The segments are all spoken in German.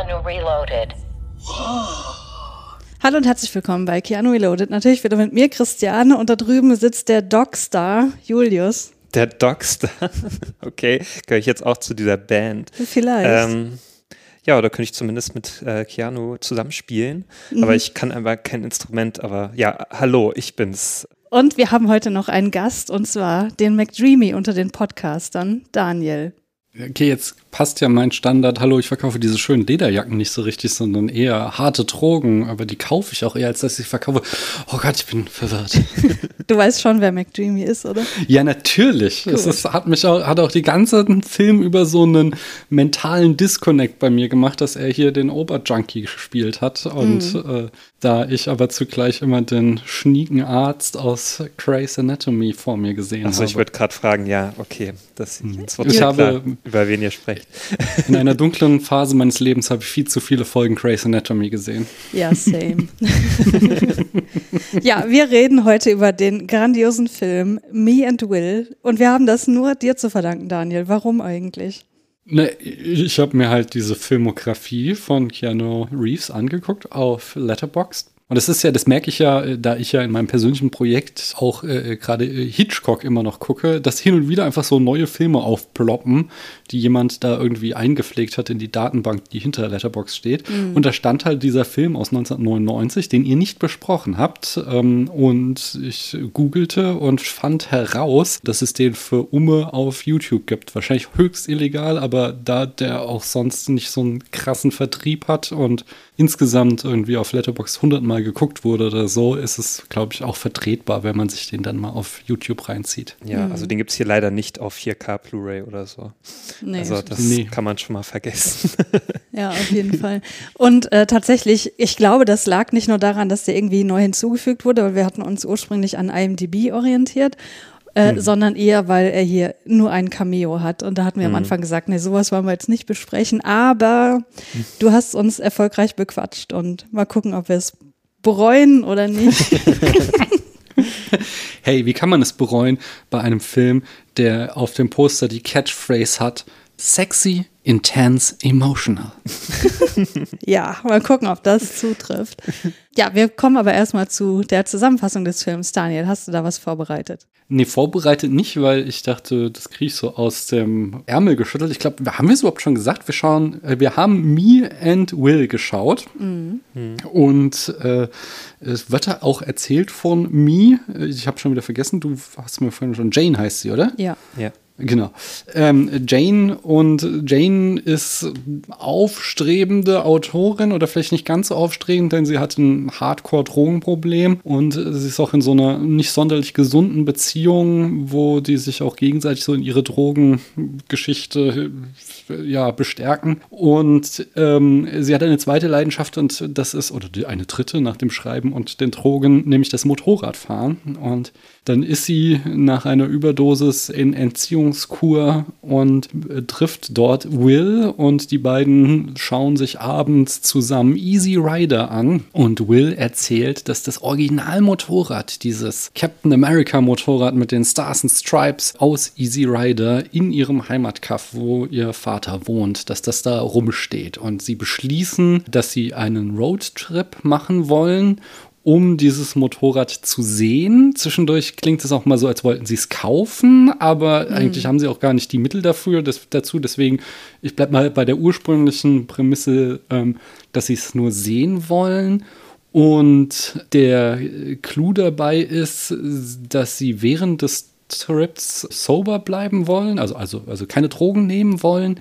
Keanu Reloaded. Hallo und herzlich willkommen bei Keanu Reloaded. Natürlich wieder mit mir, Christiane, und da drüben sitzt der Dogstar, Julius. Der Dogstar. Okay, gehöre ich jetzt auch zu dieser Band. Vielleicht. Ähm, ja, oder könnte ich zumindest mit äh, Keanu zusammenspielen. Mhm. Aber ich kann einfach kein Instrument. Aber ja, hallo, ich bin's. Und wir haben heute noch einen Gast, und zwar den McDreamy unter den Podcastern, Daniel. Okay, jetzt passt ja mein Standard. Hallo, ich verkaufe diese schönen Lederjacken nicht so richtig, sondern eher harte Drogen. Aber die kaufe ich auch eher, als dass ich sie verkaufe. Oh Gott, ich bin verwirrt. Du weißt schon, wer McDreamy ist, oder? ja, natürlich. Es ist, hat mich auch, hat auch die ganzen Film über so einen mentalen Disconnect bei mir gemacht, dass er hier den Oberjunkie gespielt hat. Und äh, da ich aber zugleich immer den schnieken Arzt aus Grey's Anatomy vor mir gesehen Achso, habe. ich würde gerade fragen, ja, okay. Das, jetzt wird Ich mir habe- klar, über wen ihr sprecht. In einer dunklen Phase meines Lebens habe ich viel zu viele Folgen Grey's Anatomy gesehen. Ja, same. ja, wir reden heute über den grandiosen Film Me and Will. Und wir haben das nur dir zu verdanken, Daniel. Warum eigentlich? Ne, ich habe mir halt diese Filmografie von Keanu Reeves angeguckt auf Letterboxd. Und das ist ja, das merke ich ja, äh, da ich ja in meinem persönlichen Projekt auch äh, gerade äh, Hitchcock immer noch gucke, dass hin und wieder einfach so neue Filme aufploppen, die jemand da irgendwie eingepflegt hat in die Datenbank, die hinter Letterboxd steht. Und da stand halt dieser Film aus 1999, den ihr nicht besprochen habt. Ähm, und ich googelte und fand heraus, dass es den für Umme auf YouTube gibt. Wahrscheinlich höchst illegal, aber da der auch sonst nicht so einen krassen Vertrieb hat und insgesamt irgendwie auf Letterboxd 100 Mal geguckt wurde oder so, ist es, glaube ich, auch vertretbar, wenn man sich den dann mal auf YouTube reinzieht. Ja, also den gibt es hier leider nicht auf 4K Blu-ray oder so. Nee. Also das Nee. kann man schon mal vergessen. Ja, auf jeden Fall. Und äh, tatsächlich, ich glaube, das lag nicht nur daran, dass der irgendwie neu hinzugefügt wurde, weil wir hatten uns ursprünglich an IMDb orientiert, äh, sondern eher, weil er hier nur ein Cameo hat. Und da hatten wir am Anfang gesagt, nee, sowas wollen wir jetzt nicht besprechen, aber du hast uns erfolgreich bequatscht und mal gucken, ob wir es bereuen oder nicht. Hey, wie kann man es bereuen bei einem Film, der auf dem Poster die Catchphrase hat, sexy, intense, emotional? Ja, mal gucken, ob das zutrifft. Ja, wir kommen aber erstmal zu der Zusammenfassung des Films. Daniel, hast du da was vorbereitet? Nee, vorbereitet nicht, weil ich dachte, das kriege ich so aus dem Ärmel geschüttelt. Ich glaube, haben wir es überhaupt schon gesagt? Wir schauen, äh, wir haben Me and Will geschaut. Und äh, es wird da auch erzählt von Me. Ich habe schon wieder vergessen, du hast mir vorhin schon, Jane heißt sie, oder? Ja. ja. Genau. Ähm, Jane und Jane ist aufstrebende Autorin oder vielleicht nicht ganz so aufstrebend, denn sie hat ein Hardcore-Drogenproblem und sie ist auch in so einer nicht sonderlich gesunden Beziehung, wo die sich auch gegenseitig so in ihre Drogengeschichte ja, bestärken. Und ähm, sie hat eine zweite Leidenschaft und das ist, oder eine dritte nach dem Schreiben und den Drogen, nämlich das Motorradfahren. Und dann ist sie nach einer Überdosis in Entziehungskur und äh, trifft dort Will und die beiden schauen sich abends zusammen Easy Rider an und Will erzählt, dass das Originalmotorrad, dieses Captain America Motorrad mit den Stars and Stripes aus Easy Rider in ihrem Heimatkaff, wo ihr Vater wohnt, dass das da rumsteht und sie beschließen, dass sie einen Roadtrip machen wollen um dieses Motorrad zu sehen. Zwischendurch klingt es auch mal so, als wollten sie es kaufen, aber eigentlich haben sie auch gar nicht die Mittel dafür, das, dazu. Deswegen, ich bleibe mal bei der ursprünglichen Prämisse, ähm, dass sie es nur sehen wollen. Und der Clou dabei ist, dass sie während des Trips sober bleiben wollen, also, also, also keine Drogen nehmen wollen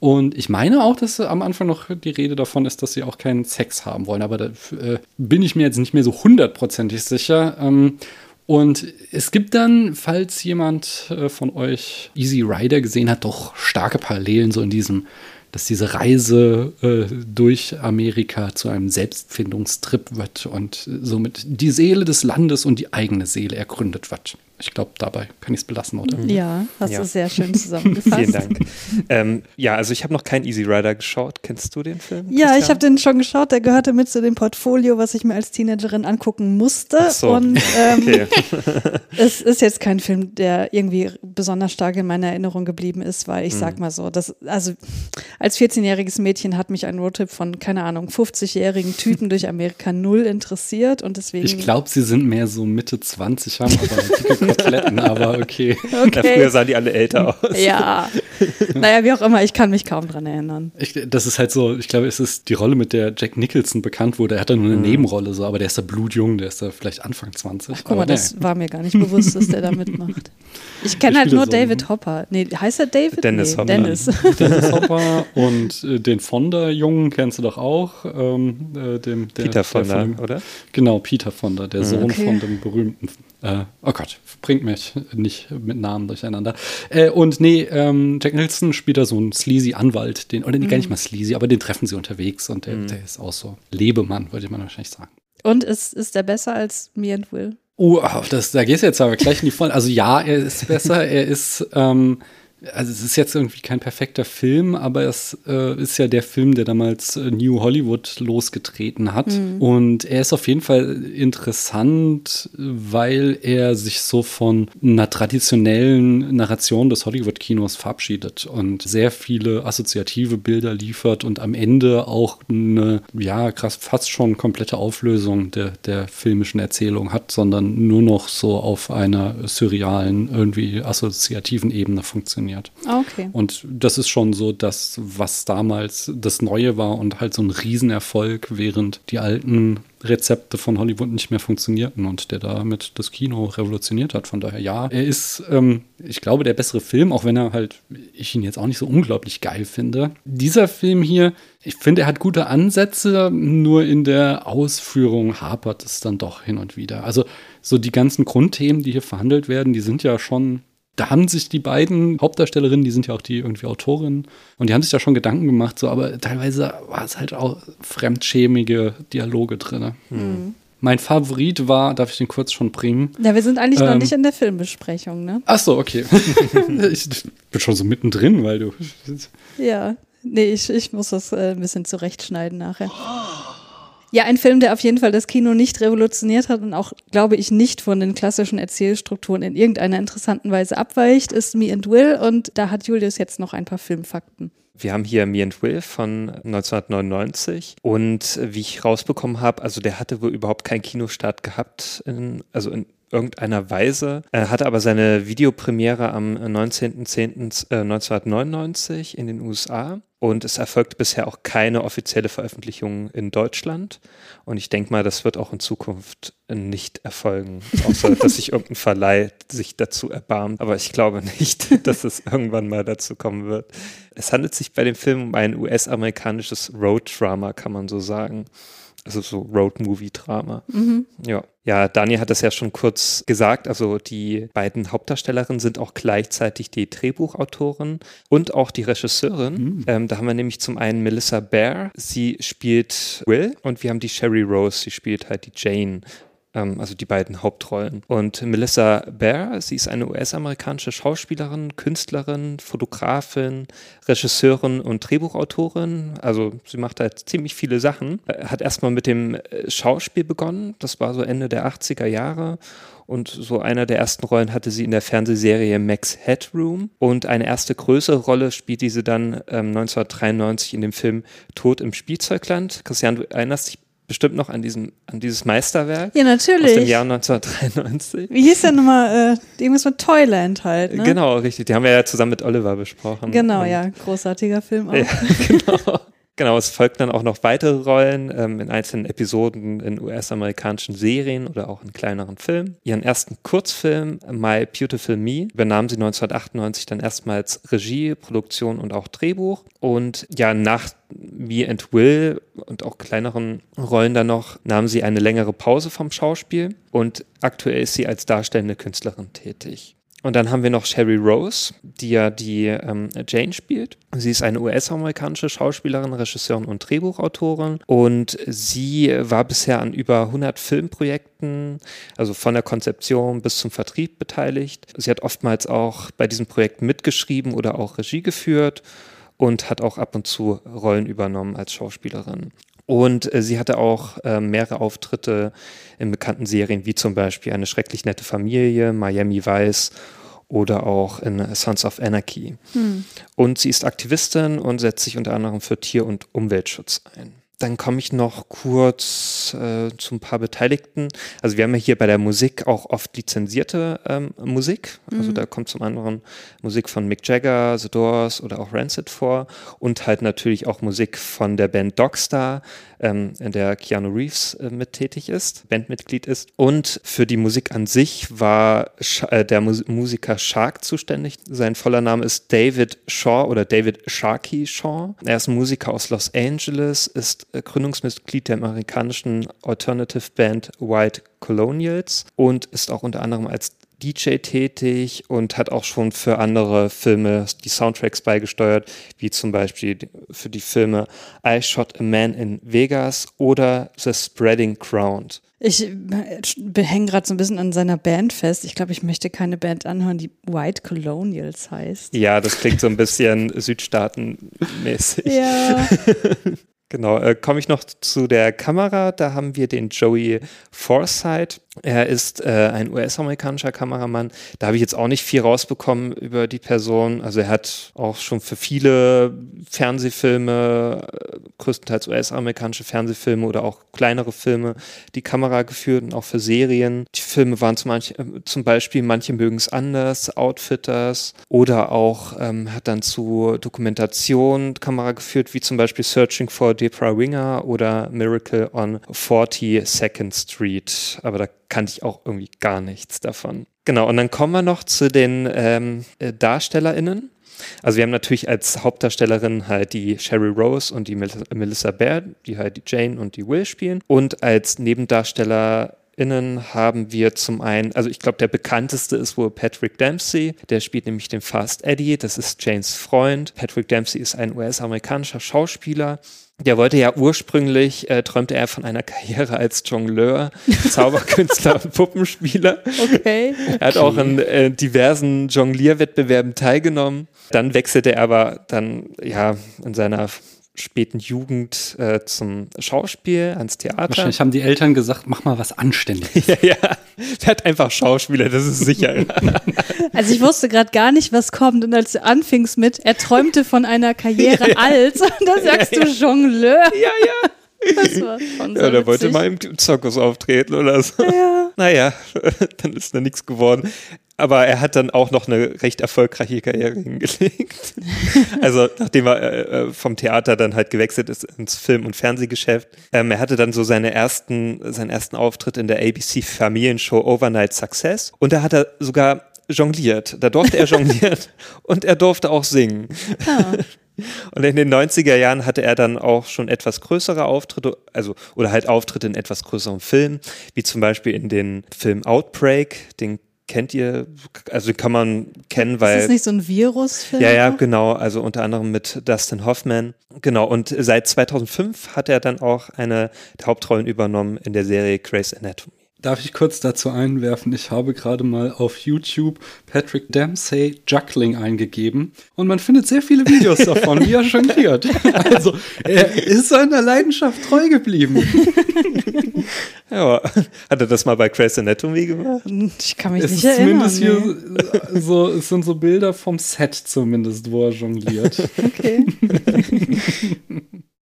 und ich meine auch, dass am Anfang noch die Rede davon ist, dass sie auch keinen Sex haben wollen. Aber da äh, bin ich mir jetzt nicht mehr so hundertprozentig sicher. Ähm, und es gibt dann, falls jemand äh, von euch Easy Rider gesehen hat, doch starke Parallelen so in diesem dass diese Reise äh, durch Amerika zu einem Selbstfindungstrip wird und somit die Seele des Landes und die eigene Seele ergründet wird. Ich glaube, dabei kann ich es belassen, oder? Ja, hast Ja. du sehr schön zusammengefasst. Vielen Dank. ähm, ja, also ich habe noch keinen Easy Rider geschaut. Kennst du den Film? Ja, ich habe den schon geschaut. Der gehörte mit zu dem Portfolio, was ich mir als Teenagerin angucken musste. Ach so. Und ähm, Okay. es ist jetzt kein Film, der irgendwie besonders stark in meiner Erinnerung geblieben ist, weil ich Mhm. sag mal so, das, also als 14-jähriges Mädchen hat mich ein Roadtrip von, keine Ahnung, 50-jährigen Typen durch Amerika null interessiert und deswegen. Ich glaube, sie sind mehr so Mitte 20, haben aber dicke Koteletten, aber okay. Na, früher okay. sahen die alle älter aus. Ja. naja, wie auch immer, ich kann mich kaum dran erinnern. Ich, das ist halt so, ich glaube, es ist die Rolle, mit der Jack Nicholson bekannt wurde. Er hat da nur eine Nebenrolle, so, aber der ist da blutjung, der ist da vielleicht Anfang 20. Guck mal, aber das war mir gar nicht bewusst, dass der da mitmacht. Ich kenne halt nur so David Hopper. Nee, heißt er David? Dennis nee, Hopper. Dennis. Dennis Hopper und äh, den Fonda-Jungen kennst du doch auch. Ähm, äh, dem, der, Peter der Fonda, oder? Genau, Peter Fonda, der Sohn Okay. von dem berühmten. Äh, oh Gott, bringt mich nicht mit Namen durcheinander. Äh, und nee, ähm, Jack Nicholson spielt da so einen sleazy Anwalt, den, oder nee, gar nicht mal sleazy, aber den treffen sie unterwegs und der, der ist auch so Lebemann, würde man wahrscheinlich sagen. Und ist, ist der besser als Me and Will? Oh, das, da gehst du jetzt aber gleich in die Vollen. Also ja, er ist besser. er ist, ähm, also es ist jetzt irgendwie kein perfekter Film, aber es äh, ist ja der Film, der damals äh, New Hollywood losgetreten hat. Und er ist auf jeden Fall interessant, weil er sich so von einer traditionellen Narration des Hollywood-Kinos verabschiedet und sehr viele assoziative Bilder liefert und am Ende auch eine, ja, krass, fast schon komplette Auflösung der, der filmischen Erzählung hat, sondern nur noch so auf einer surrealen, irgendwie assoziativen Ebene funktioniert. Ah, okay. Und das ist schon so das, was damals das Neue war und halt so ein Riesenerfolg, während die alten Rezepte von Hollywood nicht mehr funktionierten und der damit das Kino revolutioniert hat. Von daher, ja, er ist, ähm, ich glaube, der bessere Film, auch wenn er halt, ich ihn jetzt auch nicht so unglaublich geil finde. Dieser Film hier, ich finde, er hat gute Ansätze, nur in der Ausführung hapert es dann doch hin und wieder. Also so die ganzen Grundthemen, die hier verhandelt werden, die sind ja schon da haben sich die beiden Hauptdarstellerinnen, die sind ja auch die irgendwie Autorinnen, und die haben sich da schon Gedanken gemacht, so, aber teilweise war es halt auch fremdschämige Dialoge drin. Mein Favorit war, darf ich den kurz schon bringen? Ja, wir sind eigentlich noch Ähm. nicht in der Filmbesprechung, ne? Ach so, okay. ich bin schon so mittendrin, weil du. Ja. Nee, ich, ich muss das äh, ein bisschen zurechtschneiden nachher. Ja, ein Film, der auf jeden Fall das Kino nicht revolutioniert hat und auch, glaube ich, nicht von den klassischen Erzählstrukturen in irgendeiner interessanten Weise abweicht, ist Me and Will. Und da hat Julius jetzt noch ein paar Filmfakten. Wir haben hier Me and Will von 1999 und wie ich rausbekommen habe, also der hatte wohl überhaupt keinen Kinostart gehabt, in, also in irgendeiner Weise, er hatte aber seine Videopremiere am 19.10.1999 in den USA und es erfolgt bisher auch keine offizielle Veröffentlichung in Deutschland und ich denke mal, das wird auch in Zukunft nicht erfolgen, außer dass sich irgendein Verleih sich dazu erbarmt, aber ich glaube nicht, dass es irgendwann mal dazu kommen wird. Es handelt sich bei dem Film um ein US-amerikanisches Road-Drama, kann man so sagen. Also so Road-Movie-Drama. Ja. Ja, Daniel hat das ja schon kurz gesagt. Also die beiden Hauptdarstellerinnen sind auch gleichzeitig die Drehbuchautorin und auch die Regisseurin. Ähm, da haben wir nämlich zum einen Melissa Bear. Sie spielt Will und wir haben die Sherry Rose. Sie spielt halt die Jane also die beiden Hauptrollen. Und Melissa Bear, sie ist eine US-amerikanische Schauspielerin, Künstlerin, Fotografin, Regisseurin und Drehbuchautorin. Also sie macht halt ziemlich viele Sachen. Äh, Hat erstmal mit dem äh, Schauspiel begonnen, das war so Ende der 80er Jahre. Und so einer der ersten Rollen hatte sie in der Fernsehserie Max Headroom. Und eine erste größere Rolle spielt diese dann ähm, 1993 in dem Film Tod im Spielzeugland. Christian, du erinnerst dich bestimmt noch an, diesem, an dieses Meisterwerk Ja, aus dem natürlich. Jahr 1993. Wie hieß der nochmal? Äh, irgendwas mit Toyland halt, ne? Genau, richtig. Die haben wir ja zusammen mit Oliver besprochen. Genau, Und- ja. Großartiger Film auch. Ja, genau. Genau, es folgten dann auch noch weitere Rollen ähm, in einzelnen Episoden in US-amerikanischen Serien oder auch in kleineren Filmen. Ihren ersten Kurzfilm, My Beautiful Me, übernahm sie 1998 dann erstmals Regie, Produktion und auch Drehbuch. Und ja, nach Me and Will und auch kleineren Rollen dann noch, nahm sie eine längere Pause vom Schauspiel und aktuell ist sie als darstellende Künstlerin tätig. Und dann haben wir noch Sherry Rose, die ja die ähm, Jane spielt. Sie ist eine US-amerikanische Schauspielerin, Regisseurin und Drehbuchautorin. Und sie war bisher an über 100 Filmprojekten, also von der Konzeption bis zum Vertrieb beteiligt. Sie hat oftmals auch bei diesen Projekten mitgeschrieben oder auch Regie geführt und hat auch ab und zu Rollen übernommen als Schauspielerin. Und äh, sie hatte auch äh, mehrere Auftritte in bekannten Serien, wie zum Beispiel Eine schrecklich nette Familie, Miami Vice oder auch in Sons of Anarchy. Hm. Und sie ist Aktivistin und setzt sich unter anderem für Tier- und Umweltschutz ein. Dann komme ich noch kurz äh, zu ein paar Beteiligten. Also wir haben ja hier bei der Musik auch oft lizenzierte ähm, Musik. Also mhm. da kommt zum anderen Musik von Mick Jagger, The Doors oder auch Rancid vor und halt natürlich auch Musik von der Band Dogstar, ähm, in der Keanu Reeves äh, mit tätig ist, Bandmitglied ist. Und für die Musik an sich war Sch äh, der Mus Musiker Shark zuständig. Sein voller Name ist David Shaw oder David Sharkey Shaw. Er ist ein Musiker aus Los Angeles, ist Gründungsmitglied der amerikanischen Alternative Band White Colonials und ist auch unter anderem als DJ tätig und hat auch schon für andere Filme die Soundtracks beigesteuert, wie zum Beispiel für die Filme I Shot a Man in Vegas oder The Spreading Ground. Ich hänge gerade so ein bisschen an seiner Band fest. Ich glaube, ich möchte keine Band anhören, die White Colonials heißt. Ja, das klingt so ein bisschen Südstaatenmäßig. Ja. Genau, äh, komme ich noch zu der Kamera. Da haben wir den Joey Forsythe. Er ist äh, ein US-amerikanischer Kameramann. Da habe ich jetzt auch nicht viel rausbekommen über die Person. Also er hat auch schon für viele Fernsehfilme, äh, größtenteils US-amerikanische Fernsehfilme oder auch kleinere Filme, die Kamera geführt und auch für Serien. Die Filme waren zum, manch, äh, zum Beispiel Manche mögen es anders, Outfitters oder auch ähm, hat dann zu Dokumentation Kamera geführt, wie zum Beispiel Searching for Debra Winger oder Miracle on 42nd Street. Aber da kannte ich auch irgendwie gar nichts davon. Genau, und dann kommen wir noch zu den ähm, äh, DarstellerInnen. Also wir haben natürlich als Hauptdarstellerin halt die Sherry Rose und die Melissa Baird, die halt die Jane und die Will spielen. Und als Nebendarsteller Innen haben wir zum einen, also ich glaube, der bekannteste ist wohl Patrick Dempsey. Der spielt nämlich den Fast Eddie. Das ist Janes Freund. Patrick Dempsey ist ein US-amerikanischer Schauspieler. Der wollte ja ursprünglich, äh, träumte er von einer Karriere als Jongleur, Zauberkünstler und Puppenspieler. Okay. Er hat auch in äh, diversen Jonglierwettbewerben teilgenommen. Dann wechselte er aber dann ja in seiner späten Jugend äh, zum Schauspiel, ans Theater. Wahrscheinlich haben die Eltern gesagt, mach mal was Anständiges. ja, ja. Er hat einfach Schauspieler, das ist sicher. also ich wusste gerade gar nicht, was kommt. Und als du anfingst mit, er träumte von einer Karriere ja, ja. als, und da sagst ja, du Jongleur. Ja, ja. Das war schon so ja, der wollte mal im Zirkus auftreten oder so. Ja. Naja, dann ist da nichts geworden. Aber er hat dann auch noch eine recht erfolgreiche Karriere hingelegt. also nachdem er äh, äh, vom Theater dann halt gewechselt ist ins Film- und Fernsehgeschäft. Ähm, er hatte dann so seine ersten, seinen ersten Auftritt in der ABC Familienshow Overnight Success. Und da hat er sogar jongliert. Da durfte er jonglieren und er durfte auch singen. Ah. Und in den 90er Jahren hatte er dann auch schon etwas größere Auftritte, also oder halt Auftritte in etwas größeren Filmen, wie zum Beispiel in den Film Outbreak, den kennt ihr, also kann man kennen, weil. Ist das nicht so ein Virusfilm? Ja, ja, genau. Also unter anderem mit Dustin Hoffman. Genau. Und seit 2005 hat er dann auch eine der Hauptrollen übernommen in der Serie Grey's Anatomy. Darf ich kurz dazu einwerfen? Ich habe gerade mal auf YouTube Patrick Dempsey Juggling eingegeben und man findet sehr viele Videos davon, wie er jongliert. Also er ist seiner Leidenschaft treu geblieben. Ja, hat er das mal bei Grey's Anatomy gemacht? Ich kann mich es nicht erinnern. Zumindest hier so, es sind so Bilder vom Set zumindest, wo er jongliert. Okay.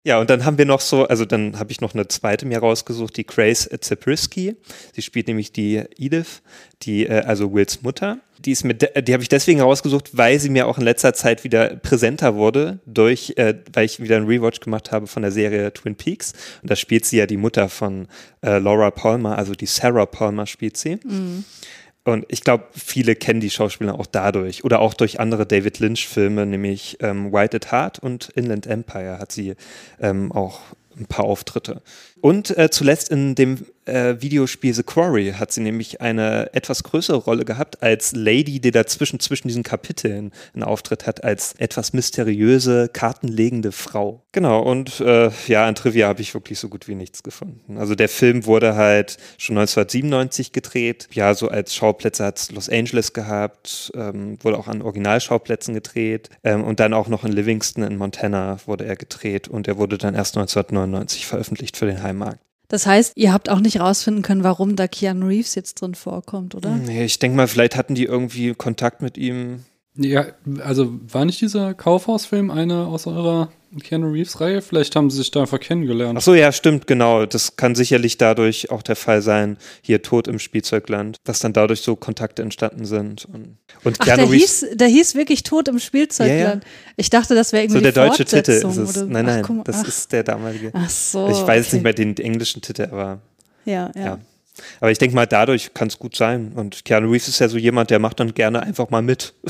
Ja, und dann haben wir noch so, also dann habe ich noch eine zweite mir rausgesucht, die Grace Zabriskie. Sie spielt nämlich die Edith, die, äh, also Wills Mutter. Die ist mit, die habe ich deswegen rausgesucht, weil sie mir auch in letzter Zeit wieder präsenter wurde, durch, äh, weil ich wieder einen Rewatch gemacht habe von der Serie Twin Peaks. Und da spielt sie ja die Mutter von äh, Laura Palmer, also die Sarah Palmer spielt sie. Mhm. Und ich glaube, viele kennen die Schauspieler auch dadurch oder auch durch andere David Lynch-Filme, nämlich ähm, White at Heart und Inland Empire hat sie ähm, auch ein paar Auftritte. Und äh, zuletzt in dem äh, Videospiel The Quarry hat sie nämlich eine etwas größere Rolle gehabt als Lady, die dazwischen zwischen diesen Kapiteln einen Auftritt hat, als etwas mysteriöse, kartenlegende Frau. Genau, und äh, ja, an Trivia habe ich wirklich so gut wie nichts gefunden. Also der Film wurde halt schon 1997 gedreht. Ja, so als Schauplätze hat es Los Angeles gehabt, ähm, wurde auch an Originalschauplätzen gedreht ähm, und dann auch noch in Livingston in Montana wurde er gedreht und er wurde dann erst 1999 veröffentlicht für den Heimmarkt. Das heißt, ihr habt auch nicht rausfinden können, warum da Keanu Reeves jetzt drin vorkommt, oder? Nee, ich denke mal, vielleicht hatten die irgendwie Kontakt mit ihm. Ja, also war nicht dieser Kaufhausfilm einer aus eurer Keanu Reeves-Reihe? Vielleicht haben sie sich da einfach kennengelernt. Ach so, ja, stimmt, genau. Das kann sicherlich dadurch auch der Fall sein, hier Tod im Spielzeugland, dass dann dadurch so Kontakte entstanden sind. Und, und Ach, der hieß, der hieß wirklich Tod im Spielzeugland. Ja, ja. Ich dachte, das wäre irgendwie so der deutsche Titel ist es. Oder? Nein, nein, ach, mal, das ist der damalige. Ach so. Ich weiß okay. nicht mehr den englischen Titel, aber ja. ja. ja. Aber ich denke mal, dadurch kann es gut sein. Und Keanu Reeves ist ja so jemand, der macht dann gerne einfach mal mit.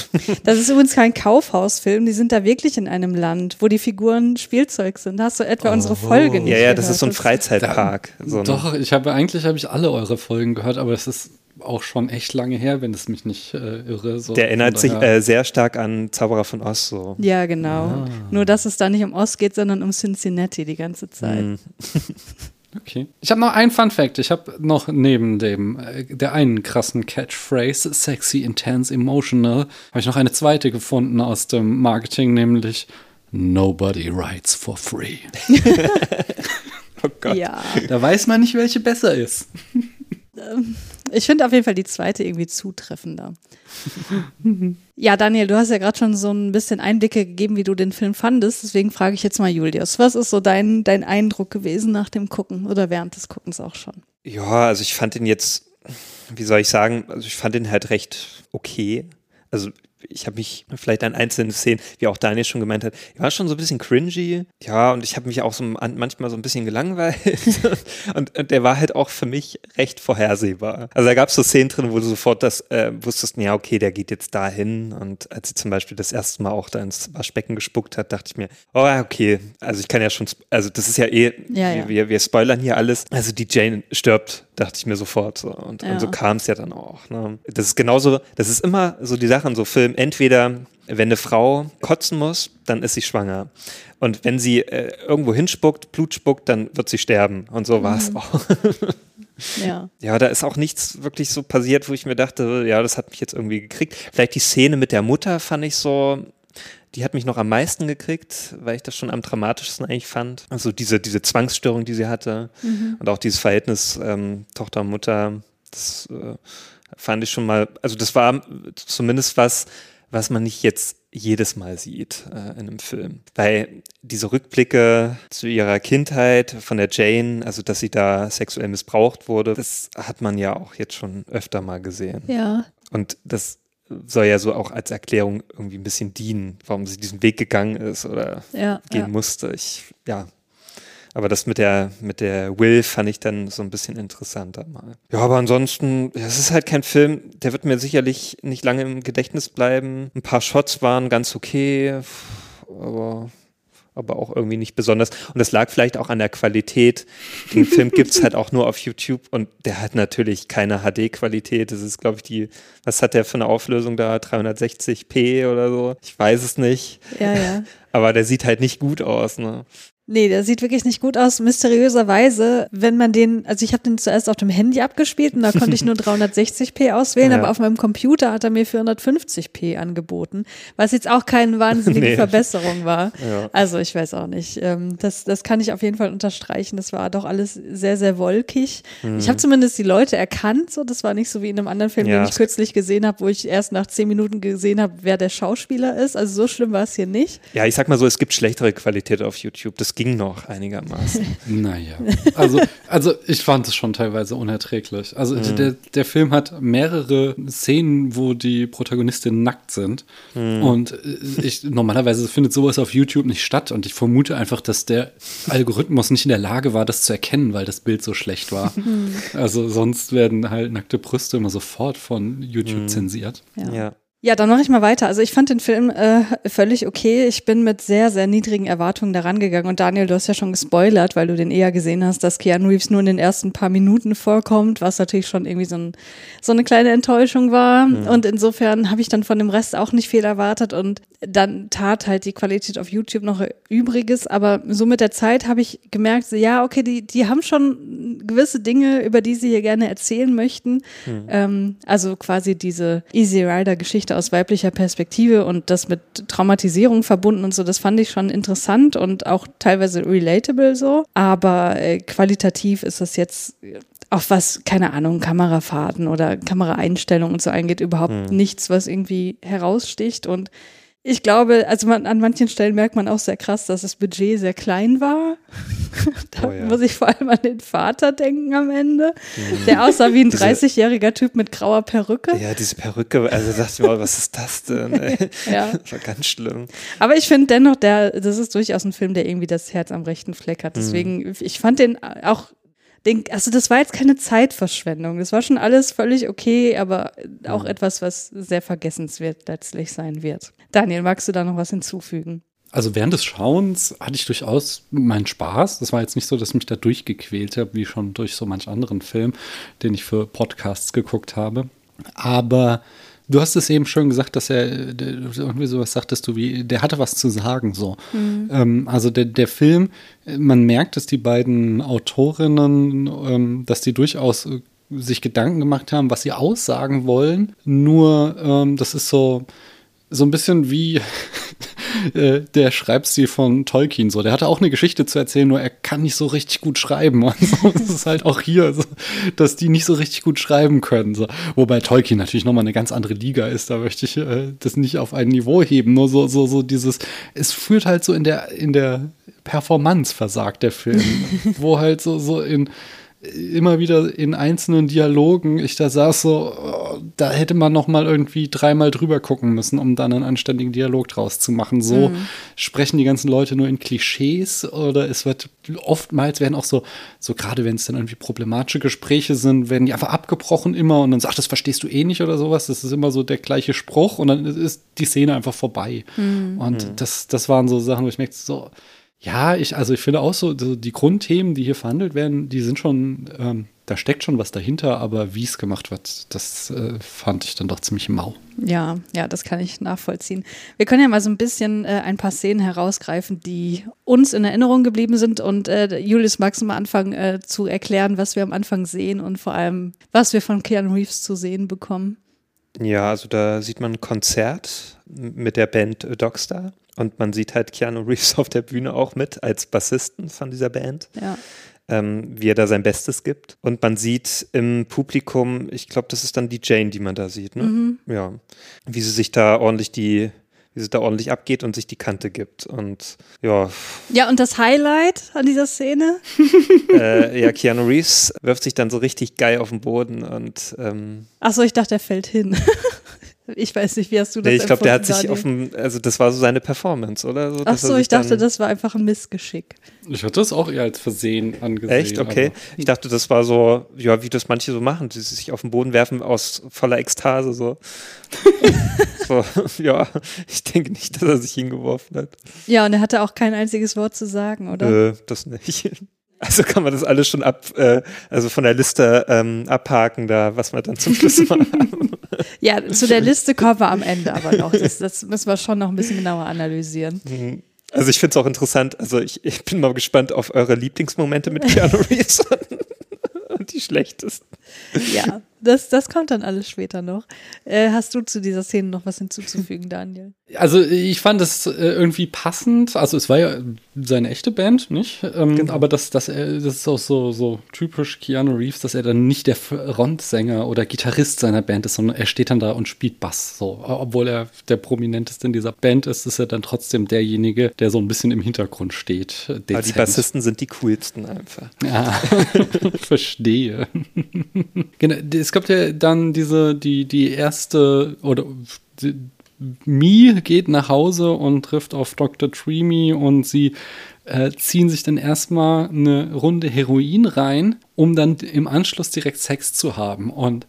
Das ist übrigens kein Kaufhausfilm. Die sind da wirklich in einem Land, wo die Figuren Spielzeug sind. Hast du etwa oh. unsere Folge nicht Ja, ja, gehört? das ist so ein Freizeitpark. Da, so doch, ich habe eigentlich habe ich alle eure Folgen gehört, aber es ist auch schon echt lange her, wenn es mich nicht äh, irre. So der erinnert sich äh, sehr stark an Zauberer von Oz. So. Ja, genau. Ah. Nur, dass es da nicht um Oz geht, sondern um Cincinnati die ganze Zeit. Mhm. Okay. Ich habe noch einen Fun Fact. Ich habe noch neben dem äh, der einen krassen Catchphrase sexy, intense, emotional habe ich noch eine zweite gefunden aus dem Marketing, nämlich Nobody writes for free. oh Gott. Ja. Da weiß man nicht, welche besser ist. Ich finde auf jeden Fall die zweite irgendwie zutreffender. ja, Daniel, du hast ja gerade schon so ein bisschen Einblicke gegeben, wie du den Film fandest. Deswegen frage ich jetzt mal Julius, was ist so dein, dein Eindruck gewesen nach dem Gucken oder während des Guckens auch schon? Ja, also ich fand ihn jetzt, wie soll ich sagen, also ich fand ihn halt recht okay. Also ich habe mich vielleicht an einzelnen Szenen, wie auch Daniel schon gemeint hat, ich war schon so ein bisschen cringy. Ja, und ich habe mich auch so manchmal so ein bisschen gelangweilt. und, und der war halt auch für mich recht vorhersehbar. Also da gab es so Szenen drin, wo du sofort das äh, wusstest, ja, okay, der geht jetzt dahin. Und als sie zum Beispiel das erste Mal auch da ins Waschbecken gespuckt hat, dachte ich mir, oh, okay, also ich kann ja schon, also das ist ja eh, ja, ja. Wir, wir spoilern hier alles. Also die Jane stirbt dachte ich mir sofort so. Und, Ja. und so kam es ja dann auch. Ne? Das ist genauso, das ist immer so die Sache in so Filmen. Entweder, wenn eine Frau kotzen muss, dann ist sie schwanger. Und wenn sie äh, irgendwo hinspuckt, Blut spuckt, dann wird sie sterben. Und so war es auch. Ja. Ja, da ist auch nichts wirklich so passiert, wo ich mir dachte, ja, das hat mich jetzt irgendwie gekriegt. Vielleicht die Szene mit der Mutter fand ich so, die hat mich noch am meisten gekriegt, weil ich das schon am dramatischsten eigentlich fand. Also diese, diese Zwangsstörung, die sie hatte und auch dieses Verhältnis ähm, Tochter-Mutter, das äh, fand ich schon mal, also das war zumindest was, was man nicht jetzt jedes Mal sieht äh, in einem Film. Weil diese Rückblicke zu ihrer Kindheit von der Jane, also dass sie da sexuell missbraucht wurde, das hat man ja auch jetzt schon öfter mal gesehen. Ja. Und das soll ja so auch als Erklärung irgendwie ein bisschen dienen, warum sie diesen Weg gegangen ist oder Ja. gehen ja. musste. Ich, ja. Aber das mit der, mit der Will fand ich dann so ein bisschen interessanter mal. Ja, aber ansonsten, es ist halt kein Film, der wird mir sicherlich nicht lange im Gedächtnis bleiben. Ein paar Shots waren ganz okay, aber, aber auch irgendwie nicht besonders. Und das lag vielleicht auch an der Qualität. Den Film gibt's halt auch nur auf YouTube und der hat natürlich keine HD-Qualität. Das ist, glaube ich, die, was hat der für eine Auflösung da? 360p oder so? Ich weiß es nicht. Ja, ja. Aber der sieht halt nicht gut aus, ne? Nee, der sieht wirklich nicht gut aus. Mysteriöserweise, wenn man den, also ich habe den zuerst auf dem Handy abgespielt und da konnte ich nur 360p auswählen, Ja. aber auf meinem Computer hat er mir 450p angeboten, was jetzt auch keine wahnsinnige Nee. Verbesserung war. Ja. Also ich weiß auch nicht. Ähm, Das, das kann ich auf jeden Fall unterstreichen. Das war doch alles sehr, sehr wolkig. Ich habe zumindest die Leute erkannt. So, das war nicht so wie in einem anderen Film, Mhm. Ja, den ich kürzlich gesehen habe, wo ich erst nach zehn Minuten gesehen habe, wer der Schauspieler ist. Also so schlimm war es hier nicht. Ja, ich sag mal so, es gibt schlechtere Qualität auf YouTube. Das ging noch einigermaßen. Naja, also, also ich fand es schon teilweise unerträglich. Also der, der Film hat mehrere Szenen, wo die Protagonistinnen nackt sind. Und äh, ich, normalerweise findet sowas auf YouTube nicht statt. Und ich vermute einfach, dass der Algorithmus nicht in der Lage war, das zu erkennen, weil das Bild so schlecht war. also sonst werden halt nackte Brüste immer sofort von YouTube zensiert. Ja. ja. Ja, dann mache ich mal weiter. Also ich fand den Film äh, völlig okay. Ich bin mit sehr, sehr niedrigen Erwartungen daran gegangen. Und Daniel, du hast ja schon gespoilert, weil du den eher gesehen hast, dass Keanu Reeves nur in den ersten paar Minuten vorkommt, was natürlich schon irgendwie so, ein, so eine kleine Enttäuschung war. Mhm. Und insofern habe ich dann von dem Rest auch nicht viel erwartet. Und dann tat halt die Qualität auf YouTube noch Übriges. Aber so mit der Zeit habe ich gemerkt, ja, okay, die, die haben schon gewisse Dinge, über die sie hier gerne erzählen möchten. Mhm. Ähm, also quasi diese Easy Rider-Geschichte Geschichte aus weiblicher Perspektive und das mit Traumatisierung verbunden und so, das fand ich schon interessant und auch teilweise relatable so. Aber äh, qualitativ ist das jetzt auch was, keine Ahnung, Kamerafahrten oder Kameraeinstellungen und so eingeht, überhaupt hm. nichts, was irgendwie heraussticht und ich glaube, also man, an manchen Stellen merkt man auch sehr krass, dass das Budget sehr klein war. da oh ja. muss ich vor allem an den Vater denken am Ende, mhm. der aussah wie ein 30-jähriger Typ mit grauer Perücke. Ja, diese Perücke, also dachte ich mal, was ist das denn? ja. Das war ganz schlimm. Aber ich finde dennoch, der, das ist durchaus ein Film, der irgendwie das Herz am rechten Fleck hat. Mhm. Deswegen, mhm. ich fand den auch den, also das war jetzt keine Zeitverschwendung. Das war schon alles völlig okay, aber auch mhm. etwas, was sehr vergessenswert letztlich sein wird. Daniel, magst du da noch was hinzufügen? Also während des Schauens hatte ich durchaus meinen Spaß. Das war jetzt nicht so, dass ich mich da durchgequält habe, wie schon durch so manch anderen Film, den ich für Podcasts geguckt habe. Aber Du hast es eben schon gesagt, dass er irgendwie sowas sagtest du wie, der hatte was zu sagen so. Mhm. Ähm, also der, der Film, man merkt, dass die beiden Autorinnen, ähm, dass die durchaus äh, sich Gedanken gemacht haben, was sie aussagen wollen. Nur ähm, das ist so so ein bisschen wie äh, der Schreibstil von Tolkien. So, der hatte auch eine Geschichte zu erzählen, nur er kann nicht so richtig gut schreiben. Und so ist es halt auch hier, so, dass die nicht so richtig gut schreiben können. So. Wobei Tolkien natürlich nochmal eine ganz andere Liga ist. Da möchte ich äh, das nicht auf ein Niveau heben. Nur so, so, so dieses, es führt halt so in der, in der Performance versagt der Film, wo halt so, so in immer wieder in einzelnen Dialogen ich da saß so, oh, da hätte man noch mal irgendwie dreimal drüber gucken müssen, um dann einen anständigen Dialog draus zu machen. So mhm. sprechen die ganzen Leute nur in Klischees oder es wird oftmals werden auch so, so gerade wenn es dann irgendwie problematische Gespräche sind, werden die einfach abgebrochen immer und dann sagt, das verstehst du eh nicht oder sowas. Das ist immer so der gleiche Spruch und dann ist die Szene einfach vorbei. Mhm. Und mhm. das, das waren so Sachen, wo ich merkte, so, ja, ich, also ich finde auch so, so, die Grundthemen, die hier verhandelt werden, die sind schon, ähm, da steckt schon was dahinter, aber wie es gemacht wird, das äh, fand ich dann doch ziemlich mau. Ja, ja, das kann ich nachvollziehen. Wir können ja mal so ein bisschen äh, ein paar Szenen herausgreifen, die uns in Erinnerung geblieben sind. Und äh, Julius, magst du mal anfangen äh, zu erklären, was wir am Anfang sehen und vor allem, was wir von Keanu Reeves zu sehen bekommen? Ja, also da sieht man ein Konzert mit der Band Dogstar. Und man sieht halt Keanu Reeves auf der Bühne auch mit als Bassisten von dieser Band. Ja. Ähm, wie er da sein Bestes gibt. Und man sieht im Publikum, ich glaube, das ist dann die Jane, die man da sieht, ne? Mhm. Ja. Wie sie sich da ordentlich die, wie sie da ordentlich abgeht und sich die Kante gibt. Und ja. Ja, und das Highlight an dieser Szene? äh, ja, Keanu Reeves wirft sich dann so richtig geil auf den Boden und ähm, Achso, ich dachte, er fällt hin. Ich weiß nicht, wie hast du das nee, Ich glaube, der hat sich auf dem, also das war so seine Performance, oder? So, Ach so, ich dachte, das war einfach ein Missgeschick. Ich hatte das auch eher als Versehen angesehen. Echt? Okay. Ich dachte, das war so, ja, wie das manche so machen, die sich auf den Boden werfen aus voller Ekstase, so. so ja, ich denke nicht, dass er sich hingeworfen hat. Ja, und er hatte auch kein einziges Wort zu sagen, oder? Äh, das nicht. Also kann man das alles schon ab, äh, also von der Liste ähm, abhaken, da, was wir dann zum Schluss machen. ja, zu der Liste kommen wir am Ende aber noch. Das, das müssen wir schon noch ein bisschen genauer analysieren. Mhm. Also ich finde es auch interessant, also ich, ich bin mal gespannt auf eure Lieblingsmomente mit Keanu Reeves und die schlechtesten. Ja, das, das kommt dann alles später noch. Äh, hast du zu dieser Szene noch was hinzuzufügen, Daniel? Also ich fand es äh, irgendwie passend. Also es war ja seine echte Band, nicht? Ähm, genau. Aber das, das, das ist auch so, so typisch Keanu Reeves, dass er dann nicht der Frontsänger oder Gitarrist seiner Band ist, sondern er steht dann da und spielt Bass. So. Obwohl er der prominenteste in dieser Band ist, ist er dann trotzdem derjenige, der so ein bisschen im Hintergrund steht. Dezent. Aber die Bassisten sind die coolsten einfach. Ja, verstehe. Genau, es gab ja dann diese, die, die erste, oder die, Mi geht nach Hause und trifft auf Dr. Dreamy und sie äh, ziehen sich dann erstmal eine Runde Heroin rein, um dann im Anschluss direkt Sex zu haben. Und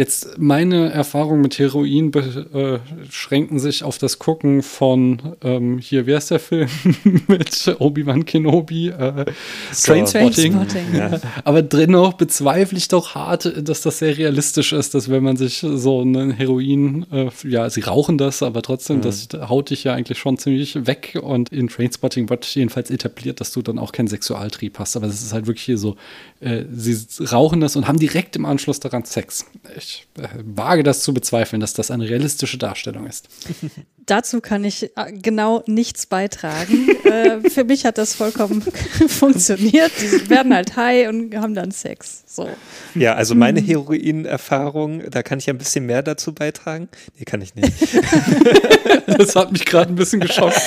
Jetzt meine Erfahrungen mit Heroin beschränken sich auf das Gucken von ähm, hier, wer ist der Film mit Obi-Wan Kenobi? Äh, Trainspotting. Trainspotting. Ja. Aber dennoch bezweifle ich doch hart, dass das sehr realistisch ist, dass wenn man sich so einen Heroin, äh, ja, sie rauchen das, aber trotzdem, das haut dich ja eigentlich schon ziemlich weg. Und in Trainspotting wird jedenfalls etabliert, dass du dann auch keinen Sexualtrieb hast. Aber es ist halt wirklich hier so, äh, sie rauchen das und haben direkt im Anschluss daran Sex. Ich äh, wage das zu bezweifeln, dass das eine realistische Darstellung ist. Dazu kann ich äh, genau nichts beitragen. äh, für mich hat das vollkommen funktioniert. Die werden halt high und haben dann Sex. So. Ja, also meine Heroin-Erfahrung, da kann ich ein bisschen mehr dazu beitragen. Nee, kann ich nicht. Das hat mich gerade ein bisschen geschockt.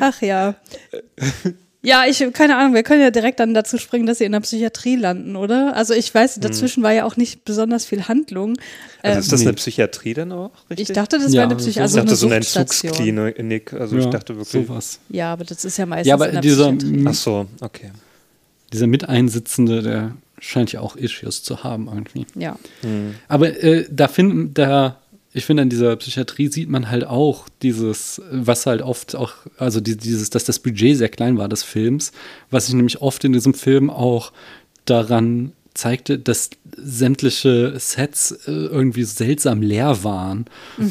Ach ja. Ja, ich, keine Ahnung, wir können ja direkt dann dazu springen, dass sie in der Psychiatrie landen, oder? Also ich weiß, dazwischen war ja auch nicht besonders viel Handlung. Also Ähm, ist das nee. eine Psychiatrie dann auch? Richtig? ich dachte, das Ja, wäre eine Psychiatrie, ich also dachte eine so eine. Entzugsklinik. Also ich dachte wirklich. sowas. Ja, aber das ist ja meistens Ja, in aber der dieser, Psychiatrie. Ach so, okay. dieser Miteinsitzende, der scheint ja auch Issues zu haben irgendwie. Ja. Aber äh, da finden, da, ich finde, an dieser Psychiatrie sieht man halt auch dieses, was halt oft auch, also die, dieses, dass das Budget sehr klein war des Films, was sich nämlich oft in diesem Film auch daran zeigte, dass sämtliche Sets äh, irgendwie seltsam leer waren.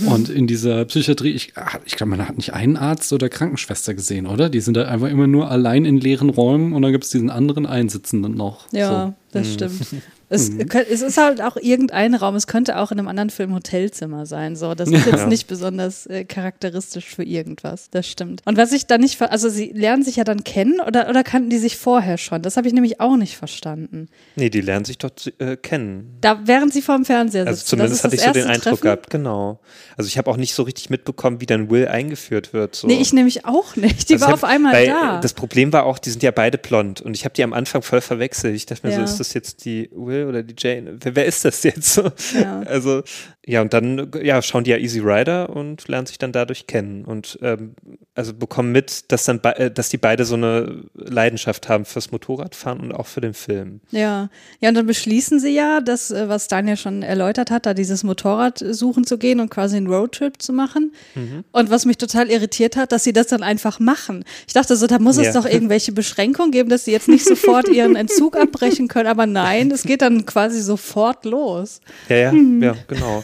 Und in dieser Psychiatrie, ich, ah, ich glaube, man hat nicht einen Arzt oder Krankenschwester gesehen, oder? Die sind da einfach immer nur allein in leeren Räumen und dann gibt es diesen anderen Einsitzenden noch. Ja, So. das stimmt. Es, kö- es ist halt auch irgendein Raum. Es könnte auch in einem anderen Film Hotelzimmer sein. So, das ist jetzt nicht besonders äh, charakteristisch für irgendwas. Das stimmt. Und was ich da nicht, ver also sie lernen sich ja dann kennen oder, oder kannten die sich vorher schon? Das habe ich nämlich auch nicht verstanden. Nee, die lernen sich doch äh, kennen. Da während sie vor dem Fernseher sitzen. Also zumindest hatte ich so den Eindruck Treffen. gehabt, genau. Also ich habe auch nicht so richtig mitbekommen, wie dann Will eingeführt wird. So. Nee, ich nämlich auch nicht. Die Also war auf einmal weil, da. Das Problem war auch, die sind ja beide blond und ich habe die am Anfang voll verwechselt. Ich dachte mir Ja. so, ist das jetzt die Will oder die Jane? Wer, wer ist das jetzt? Ja. Also ja und dann ja schauen die ja Easy Rider und lernen sich dann dadurch kennen und ähm, also bekommen mit, dass dann äh, dass die beide so eine Leidenschaft haben fürs Motorradfahren und auch für den Film. Ja, ja, und dann beschließen sie ja, das, äh, was Daniel schon erläutert hat, da dieses Motorrad suchen zu gehen und quasi einen Roadtrip zu machen. Mhm. Und was mich total irritiert hat, dass sie das dann einfach machen. Ich dachte so, da muss es Ja. doch irgendwelche Beschränkungen geben, dass sie jetzt nicht sofort ihren Entzug abbrechen können. Aber nein, es geht dann quasi sofort los. Ja, ja, Hm. ja, genau.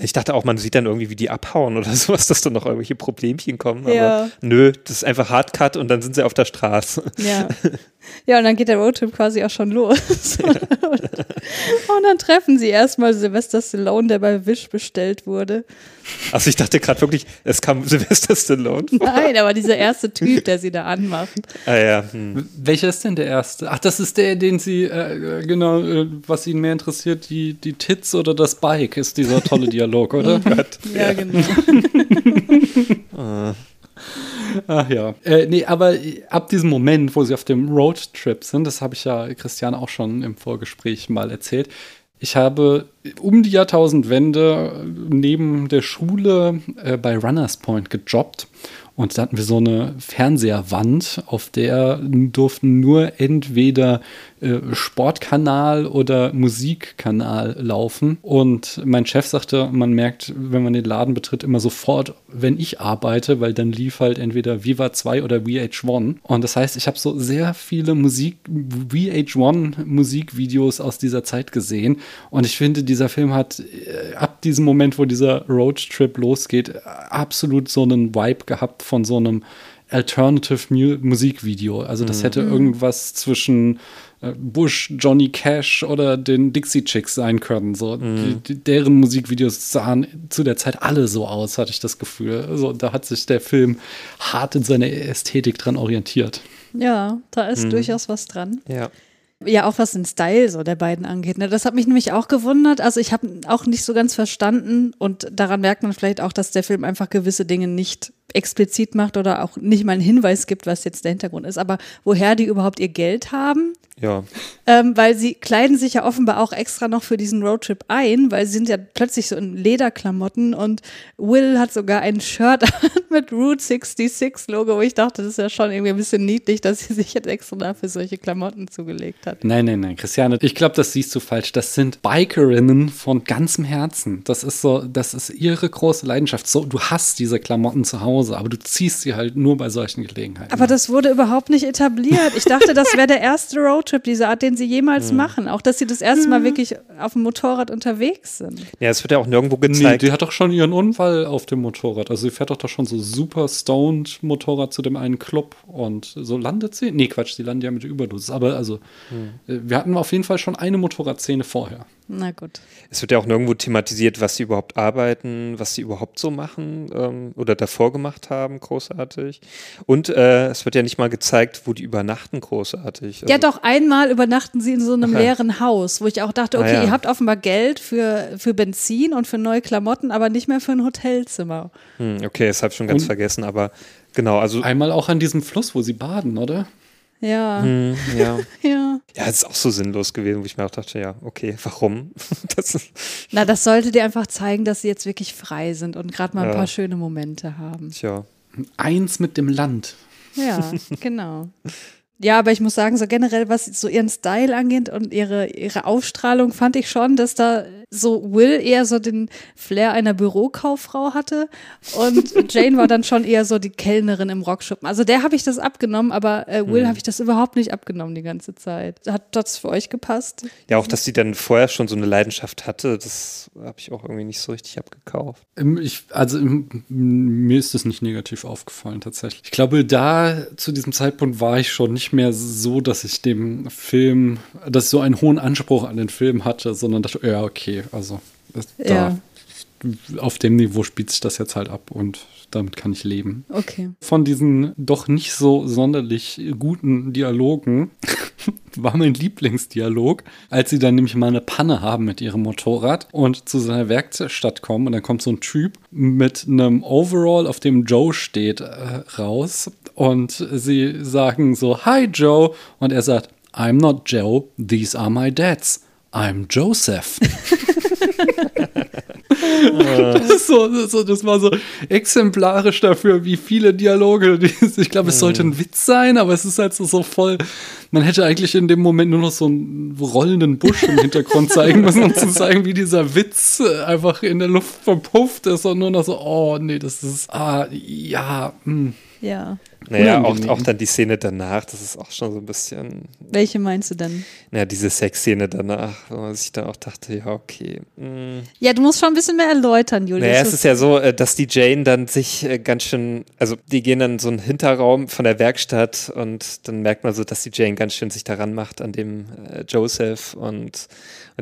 Ich dachte auch, man sieht dann irgendwie, wie die abhauen oder sowas, dass dann noch irgendwelche Problemchen kommen. Aber Ja. nö, das ist einfach Hardcut und dann sind sie auf der Straße. Ja. Ja, und dann geht der Roadtrip quasi auch schon los. und, und dann treffen sie erstmal Sylvester Stallone, der bei Wish bestellt wurde. Also ich dachte gerade wirklich, es kam Sylvester Stallone. vor. Nein, aber dieser erste Typ, der sie da anmacht. Ah ja, hm. Welcher ist denn der erste? Ach, das ist der, den Sie, äh, genau, äh, was Ihnen mehr interessiert, die, die Tits oder das Bike, ist dieser tolle Dialog, oder? Ja, genau. Ach ja. Äh, nee, aber ab diesem Moment, wo sie auf dem Roadtrip sind, das habe ich ja Christian auch schon im Vorgespräch mal erzählt. Ich habe um die Jahrtausendwende neben der Schule äh, bei Runners Point gejobbt. Und da hatten wir so eine Fernseherwand, auf der durften nur entweder äh, Sportkanal oder Musikkanal laufen. Und mein Chef sagte, man merkt, wenn man den Laden betritt, immer sofort, wenn ich arbeite, weil dann lief halt entweder Viva 2 oder VH1. Und das heißt, ich habe so sehr viele Musik, VH1 Musikvideos aus dieser Zeit gesehen. Und ich finde, dieser Film hat äh, ab diesem Moment, wo dieser Roadtrip losgeht, absolut so einen Vibe gehabt von so einem Alternative Mu Musikvideo. Also das hätte irgendwas zwischen Bush, Johnny Cash oder den Dixie Chicks sein können. So, die, die, deren Musikvideos sahen zu der Zeit alle so aus, hatte ich das Gefühl. Also, da hat sich der Film hart in seiner Ästhetik dran orientiert. Ja, da ist durchaus was dran. ja. Ja, auch was den Style so der beiden angeht. Ne? Das hat mich nämlich auch gewundert. Also ich habe auch nicht so ganz verstanden und daran merkt man vielleicht auch, dass der Film einfach gewisse Dinge nicht explizit macht oder auch nicht mal einen Hinweis gibt, was jetzt der Hintergrund ist. Aber woher die überhaupt ihr Geld haben, Ja. ähm, weil sie kleiden sich ja offenbar auch extra noch für diesen Roadtrip ein, weil sie sind ja plötzlich so in Lederklamotten und Will hat sogar ein Shirt mit Route 66 Logo, wo ich dachte, das ist ja schon irgendwie ein bisschen niedlich, dass sie sich jetzt extra dafür solche Klamotten zugelegt hat. Nein, nein, nein, Christiane, ich glaube, das siehst du falsch. Das sind Bikerinnen von ganzem Herzen. Das ist so, das ist ihre große Leidenschaft. So, du hast diese Klamotten zu Hause, aber du ziehst sie halt nur bei solchen Gelegenheiten. Aber das wurde überhaupt nicht etabliert. Ich dachte, das wäre der erste Roadtrip dieser Art, den sie jemals machen. Auch, dass sie das erste Mal wirklich auf dem Motorrad unterwegs sind. Ja, es wird ja auch nirgendwo Nee, gezeigt. die hat doch schon ihren Unfall auf dem Motorrad. Also sie fährt doch, doch schon so super stoned Motorrad zu dem einen Club und so landet sie. Nee, Quatsch, sie landet ja mit der Überdosis. Aber also, äh, wir hatten auf jeden Fall schon eine Motorradszene vorher. Na gut. Es wird ja auch nirgendwo thematisiert, was sie überhaupt arbeiten, was sie überhaupt so machen ähm, oder davor gemacht haben, großartig. Und äh, es wird ja nicht mal gezeigt, wo die übernachten, großartig. Ja, Also- doch, einmal übernachten sie in so einem Aha. leeren Haus, wo ich auch dachte, okay, Ah, ja. ihr habt offenbar Geld für, für Benzin und für neue Klamotten, aber nicht mehr für ein Hotelzimmer. Hm, okay, das habe ich schon ganz Und- vergessen, aber genau, also Einmal auch an diesem Fluss, wo sie baden, oder? Ja, hm, ja. ja. Ja, es ist auch so sinnlos gewesen, wo ich mir auch dachte, ja, okay, warum? Das Na, das sollte dir einfach zeigen, dass sie jetzt wirklich frei sind und gerade mal ein Ja. paar schöne Momente haben. tja. Eins mit dem Land. Ja, genau. Ja, aber ich muss sagen, so generell, was so ihren Style angeht und ihre, ihre Ausstrahlung, fand ich schon, dass da so Will eher so den Flair einer Bürokauffrau hatte und Jane war dann schon eher so die Kellnerin im Rockschuppen. Also der habe ich das abgenommen, aber äh, Will Mhm. habe ich das überhaupt nicht abgenommen die ganze Zeit. Hat das für euch gepasst? Ja, auch, dass sie dann vorher schon so eine Leidenschaft hatte, das habe ich auch irgendwie nicht so richtig abgekauft. Ich, also mir ist das nicht negativ aufgefallen tatsächlich. Ich glaube, da zu diesem Zeitpunkt war ich schon nicht mehr so, dass ich dem Film, dass ich so einen hohen Anspruch an den Film hatte, sondern dachte, ja, okay, also Ja. da, auf dem Niveau spielt sich das jetzt halt ab und damit kann ich leben. Okay. Von diesen doch nicht so sonderlich guten Dialogen war mein Lieblingsdialog, als sie dann nämlich mal eine Panne haben mit ihrem Motorrad und zu seiner Werkstatt kommen und dann kommt so ein Typ mit einem Overall, auf dem Joe steht, äh, raus und sie sagen so, Hi Joe und er sagt, I'm not Joe, these are my dads. I'm Joseph. Das, ist so, das, ist so, das war so exemplarisch dafür, wie viele Dialoge. die- Ich glaube, es sollte ein Witz sein, aber es ist halt so, so voll. Man hätte eigentlich in dem Moment nur noch so einen rollenden Busch im Hintergrund zeigen müssen, um zu zeigen, wie dieser Witz äh, einfach in der Luft verpufft ist und nur noch so, oh nee, das ist, ah, ja, hm. Ja. Naja, auch, auch dann die Szene danach, das ist auch schon so ein bisschen, Welche meinst du denn? naja, diese Sexszene danach, wo man sich dann auch dachte, ja, okay. mm. Ja, du musst schon ein bisschen mehr erläutern, Julius. Naja, es ist ja so, äh, dass die Jane dann sich äh, ganz schön, also die gehen dann in so einen Hinterraum von der Werkstatt und dann merkt man so, dass die Jane ganz schön sich daran macht an dem äh, Joseph und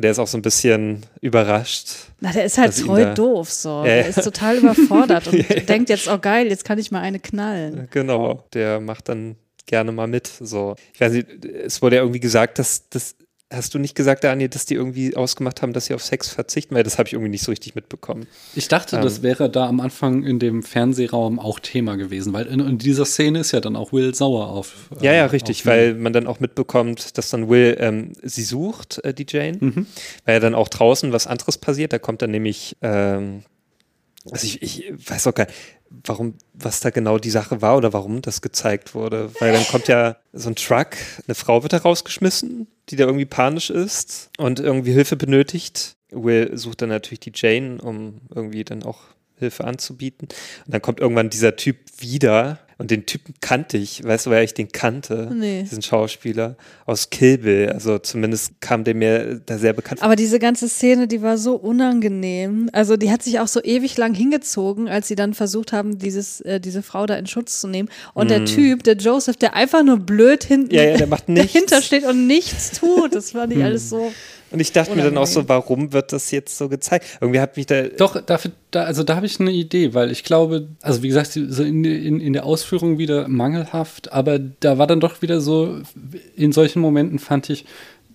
der ist auch so ein bisschen überrascht. Na, der ist halt treu da- doof so. Ja, Der ja. ist total überfordert und denkt jetzt, oh geil, jetzt kann ich mal eine knallen. Genau, der macht dann gerne mal mit. So, ich weiß nicht, es wurde ja irgendwie gesagt, dass das hast du nicht gesagt, Daniel, dass die irgendwie ausgemacht haben, dass sie auf Sex verzichten, weil das habe ich irgendwie nicht so richtig mitbekommen. Ich dachte, Ähm. das wäre da am Anfang in dem Fernsehraum auch Thema gewesen, weil in, in dieser Szene ist ja dann auch Will sauer auf. äh, Ja, ja, richtig, auf weil man dann auch mitbekommt, dass dann Will ähm, sie sucht, äh, die Jane, weil ja dann auch draußen was anderes passiert. Da kommt dann nämlich, ähm, also ich, ich weiß auch gar nicht, warum, was da genau die Sache war oder warum das gezeigt wurde. Weil dann kommt ja so ein Truck, eine Frau wird da rausgeschmissen, die da irgendwie panisch ist und irgendwie Hilfe benötigt. Will sucht dann natürlich die Jane, um irgendwie dann auch Hilfe anzubieten. Und dann kommt irgendwann dieser Typ wieder. Und den Typen kannte ich. Weißt du, wer ich den kannte? Nee. Diesen Schauspieler aus Kill Bill. Also zumindest kam der mir da sehr bekannt. Aber diese ganze Szene, die war so unangenehm. Also die hat sich auch so ewig lang hingezogen, als sie dann versucht haben, dieses, äh, diese Frau da in Schutz zu nehmen. Und der Typ, der Joseph, der einfach nur blöd hinten Mhm. Ja, ja, der macht nichts. dahinter steht und nichts tut. Das fand Hm. ich alles so. Und ich dachte mir dann auch so, warum wird das jetzt so gezeigt? Irgendwie hat mich da. Doch, dafür, da, also da habe ich eine Idee, weil ich glaube, also wie gesagt, so in, in, in der Ausführung wieder mangelhaft, aber da war dann doch wieder so, in solchen Momenten fand ich,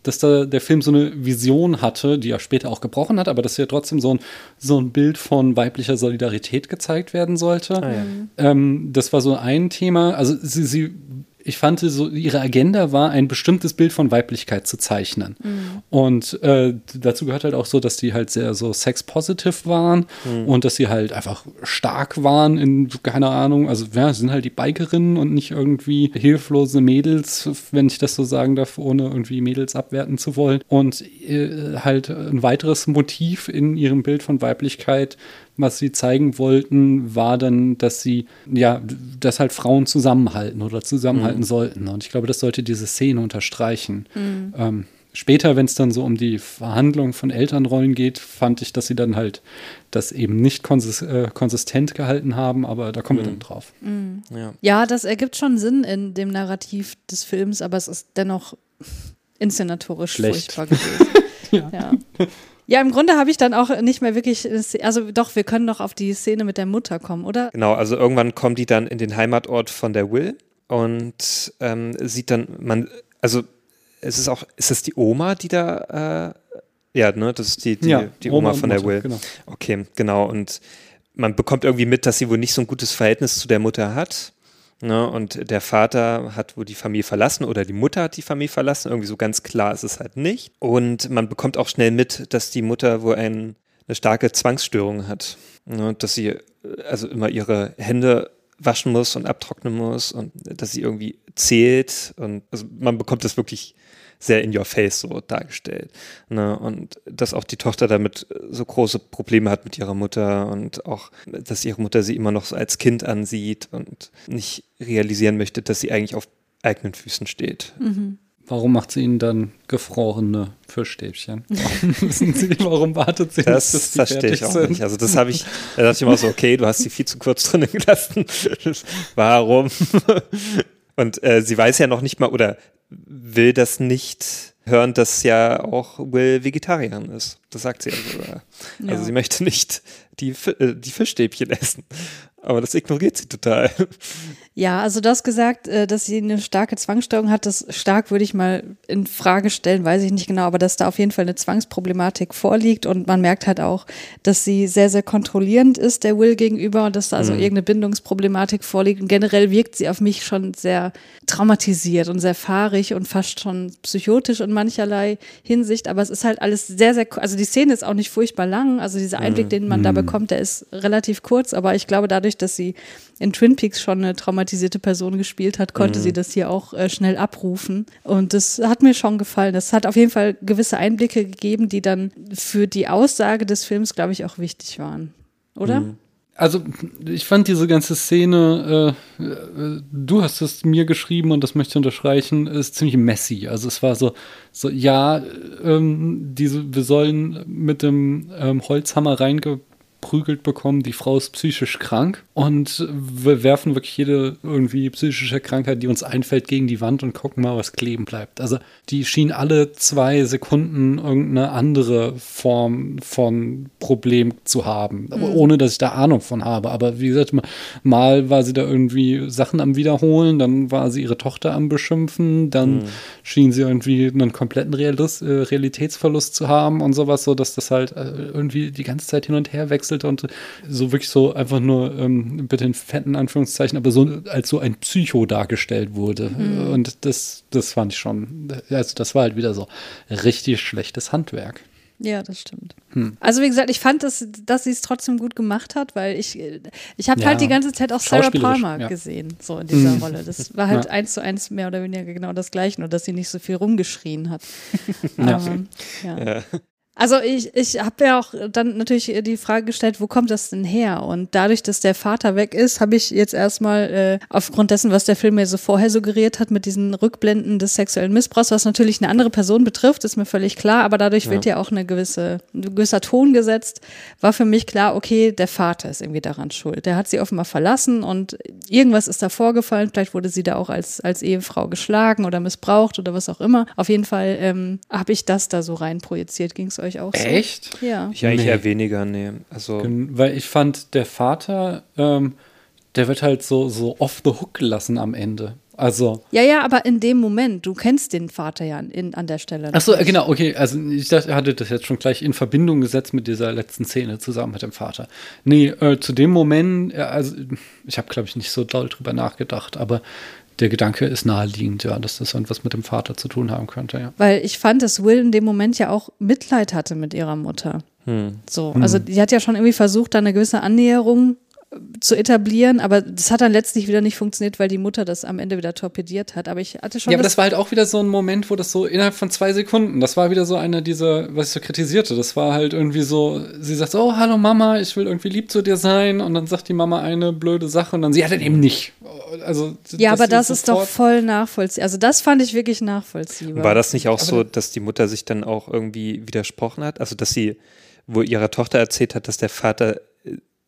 dass da der Film so eine Vision hatte, die er später auch gebrochen hat, aber dass ja trotzdem so ein, so ein Bild von weiblicher Solidarität gezeigt werden sollte. Ähm, das war so ein Thema. Also sie, sie ich fand so, ihre Agenda war, ein bestimmtes Bild von Weiblichkeit zu zeichnen. Und äh, dazu gehört halt auch so, dass die halt sehr so sex-positive waren und dass sie halt einfach stark waren in, keine Ahnung, also ja, sind halt die Bikerinnen und nicht irgendwie hilflose Mädels, wenn ich das so sagen darf, ohne irgendwie Mädels abwerten zu wollen. Und äh, halt ein weiteres Motiv in ihrem Bild von Weiblichkeit was sie zeigen wollten, war dann, dass sie, ja, dass halt Frauen zusammenhalten oder zusammenhalten sollten. Und ich glaube, das sollte diese Szene unterstreichen. Ähm, später, wenn es dann so um die Verhandlung von Elternrollen geht, fand ich, dass sie dann halt das eben nicht konsis äh, konsistent gehalten haben, aber da kommen wir dann drauf. Ja. Ja, das ergibt schon Sinn in dem Narrativ des Films, aber es ist dennoch inszenatorisch Schlecht. furchtbar gewesen. ja. ja. Im Grunde habe ich dann auch nicht mehr wirklich, also doch, wir können noch auf die Szene mit der Mutter kommen, oder? Genau, also irgendwann kommen die dann in den Heimatort von der Will und ähm, sieht dann, man, also es ist auch, ist es die Oma, die da, äh, ja, ne, das ist die, die, Ja, die Oma Oma, von der Mutter, Will. genau. Okay, genau, und man bekommt irgendwie mit, dass sie wohl nicht so ein gutes Verhältnis zu der Mutter hat. Ne, und der Vater hat wohl die Familie verlassen oder die Mutter hat die Familie verlassen. Irgendwie so ganz klar ist es halt nicht. Und man bekommt auch schnell mit, dass die Mutter wohl ein, eine starke Zwangsstörung hat. Ne, dass sie äh, also immer ihre Hände waschen muss und abtrocknen muss und dass sie irgendwie zählt. Und also man bekommt das wirklich sehr in your face so dargestellt. Ne? Und dass auch die Tochter damit so große Probleme hat mit ihrer Mutter und auch, dass ihre Mutter sie immer noch so als Kind ansieht und nicht realisieren möchte, dass sie eigentlich auf eigenen Füßen steht. Warum macht sie ihnen dann gefrorene Fischstäbchen? Warum, müssen sie, warum wartet sie, Das bis die verstehe ich auch sind? nicht. Also das habe ich, da dachte ich immer so, okay, du hast sie viel zu kurz drinnen gelassen. Warum? Und äh, sie weiß ja noch nicht mal oder will das nicht hören, dass ja auch Will Vegetarierin ist. Das sagt sie ja sogar. Also Ja. sie möchte nicht die, äh, die Fischstäbchen essen. Aber das ignoriert sie total. Ja, also du hast gesagt, äh, dass sie eine starke Zwangsstörung hat. Das stark würde ich mal in Frage stellen, weiß ich nicht genau, aber dass da auf jeden Fall eine Zwangsproblematik vorliegt und man merkt halt auch, dass sie sehr, sehr kontrollierend ist der Will gegenüber und dass da also irgendeine Bindungsproblematik vorliegt. Und generell wirkt sie auf mich schon sehr traumatisiert und sehr fahrig und fast schon psychotisch in mancherlei Hinsicht. Aber es ist halt alles sehr, sehr, also die Szene ist auch nicht furchtbar lang. Also dieser Einblick, den man da bekommt, der ist relativ kurz, aber ich glaube, dadurch, dass sie in Twin Peaks schon eine traumatisierte Person gespielt hat, konnte sie das hier auch äh, schnell abrufen. Und das hat mir schon gefallen. Das hat auf jeden Fall gewisse Einblicke gegeben, die dann für die Aussage des Films, glaube ich, auch wichtig waren. Oder? Also, ich fand diese ganze Szene, äh, äh, du hast es mir geschrieben und das möchte ich unterstreichen, ist ziemlich messy. Also es war so, so ja, ähm, diese, wir sollen mit dem ähm, Holzhammer reingeprügelt bekommen, die Frau ist psychisch krank und wir werfen wirklich jede irgendwie psychische Krankheit, die uns einfällt, gegen die Wand und gucken mal, was kleben bleibt. Also die schien alle zwei Sekunden irgendeine andere Form von Problem zu haben, ohne dass ich da Ahnung von habe. Aber wie gesagt, mal- war sie da irgendwie Sachen am Wiederholen, dann war sie ihre Tochter am Beschimpfen, dann schien sie irgendwie einen kompletten Realis äh, Realitätsverlust zu haben und sowas, so dass das halt äh, irgendwie die ganze Zeit hin und her wechselte und so wirklich so einfach nur, ähm, bitte in fetten Anführungszeichen, aber so als so ein Psycho dargestellt wurde. Und das, das fand ich schon, also das war halt wieder so richtig schlechtes Handwerk. Ja, das stimmt. Also wie gesagt, ich fand, dass, dass sie es trotzdem gut gemacht hat, weil ich, ich habe Ja, halt die ganze Zeit auch Sarah Palmer ja. gesehen, so in dieser Rolle. Das war halt Ja. eins zu eins mehr oder weniger genau das Gleiche, nur dass sie nicht so viel rumgeschrien hat. Ja. Aber, ja. Also ich, ich habe ja auch dann natürlich die Frage gestellt, wo kommt das denn her? Und dadurch, dass der Vater weg ist, habe ich jetzt erstmal äh, aufgrund dessen, was der Film mir so vorher suggeriert hat, mit diesen Rückblenden des sexuellen Missbrauchs, was natürlich eine andere Person betrifft, ist mir völlig klar, aber dadurch wird ja auch eine gewisse, ein gewisser Ton gesetzt, war für mich klar, okay, der Vater ist irgendwie daran schuld. Der hat sie offenbar verlassen und irgendwas ist da vorgefallen, vielleicht wurde sie da auch als, als Ehefrau geschlagen oder missbraucht oder was auch immer. Auf jeden Fall ähm, habe ich das da so rein projiziert. Ging es euch auch so? Echt? Ja. Ich eigentlich Nee. eher weniger, nee. Also Weil ich fand, der Vater, ähm, der wird halt so, so off the hook gelassen am Ende. Also, Ja, ja, aber in dem Moment, du kennst den Vater ja in, an der Stelle. ach so, genau, okay. Also ich dachte, er hatte das jetzt schon gleich in Verbindung gesetzt mit dieser letzten Szene zusammen mit dem Vater. Nee, äh, zu dem Moment, äh, also ich habe, glaube ich, nicht so doll drüber nachgedacht, aber der Gedanke ist naheliegend, ja, dass das irgendwas mit dem Vater zu tun haben könnte, ja. Weil ich fand, dass Will in dem Moment ja auch Mitleid hatte mit ihrer Mutter. Hm. So, also die hat ja schon irgendwie versucht, da eine gewisse Annäherung äh, zu etablieren, aber das hat dann letztlich wieder nicht funktioniert, weil die Mutter das am Ende wieder torpediert hat. Aber ich hatte schon. Ja, aber das war halt auch wieder so ein Moment, wo das so innerhalb von zwei Sekunden, das war wieder so einer dieser, was ich so kritisierte, das war halt irgendwie so, sie sagt, so, oh, hallo Mama, ich will irgendwie lieb zu dir sein und dann sagt die Mama eine blöde Sache und dann sie, ja, dann eben nicht. Also, ja, aber das ist doch voll nachvollziehbar. Also das fand ich wirklich nachvollziehbar. War das nicht auch so, dass die Mutter sich dann auch irgendwie widersprochen hat? Also, dass sie wo ihrer Tochter erzählt hat, dass der Vater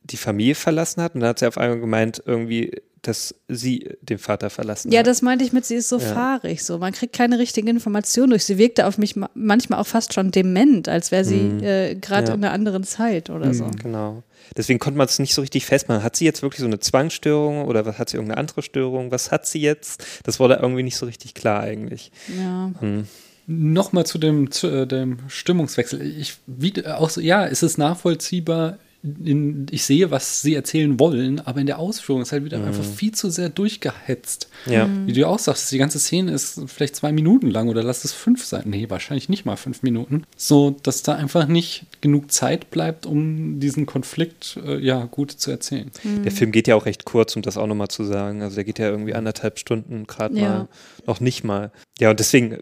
die Familie verlassen hat und dann hat sie auf einmal gemeint, irgendwie, dass sie den Vater verlassen Ja, hat. das meinte ich mit, sie ist so Ja. fahrig, so. Man kriegt keine richtige Information durch. Sie wirkte auf mich ma- manchmal auch fast schon dement, als wäre sie Mhm. äh, gerade Ja. in einer anderen Zeit oder so. Genau. Deswegen konnte man es nicht so richtig festmachen. Hat sie jetzt wirklich so eine Zwangsstörung oder was hat sie irgendeine andere Störung? Was hat sie jetzt? Das wurde irgendwie nicht so richtig klar eigentlich. Ja. Hm. Nochmal zu dem, zu, äh, dem Stimmungswechsel. Ich, wie, äh, auch so, ja, es ist nachvollziehbar. In, ich sehe, was sie erzählen wollen, aber in der Ausführung ist halt wieder Mhm. einfach viel zu sehr durchgehetzt. Ja. Mhm. Wie du ja auch sagst, die ganze Szene ist vielleicht zwei Minuten lang oder lass es fünf sein. Nee, wahrscheinlich nicht mal fünf Minuten. So, dass da einfach nicht genug Zeit bleibt, um diesen Konflikt äh, ja gut zu erzählen. Der Film geht ja auch recht kurz, um das auch nochmal zu sagen. Also der geht ja irgendwie anderthalb Stunden, gerade Ja. mal, noch nicht mal. Ja, und deswegen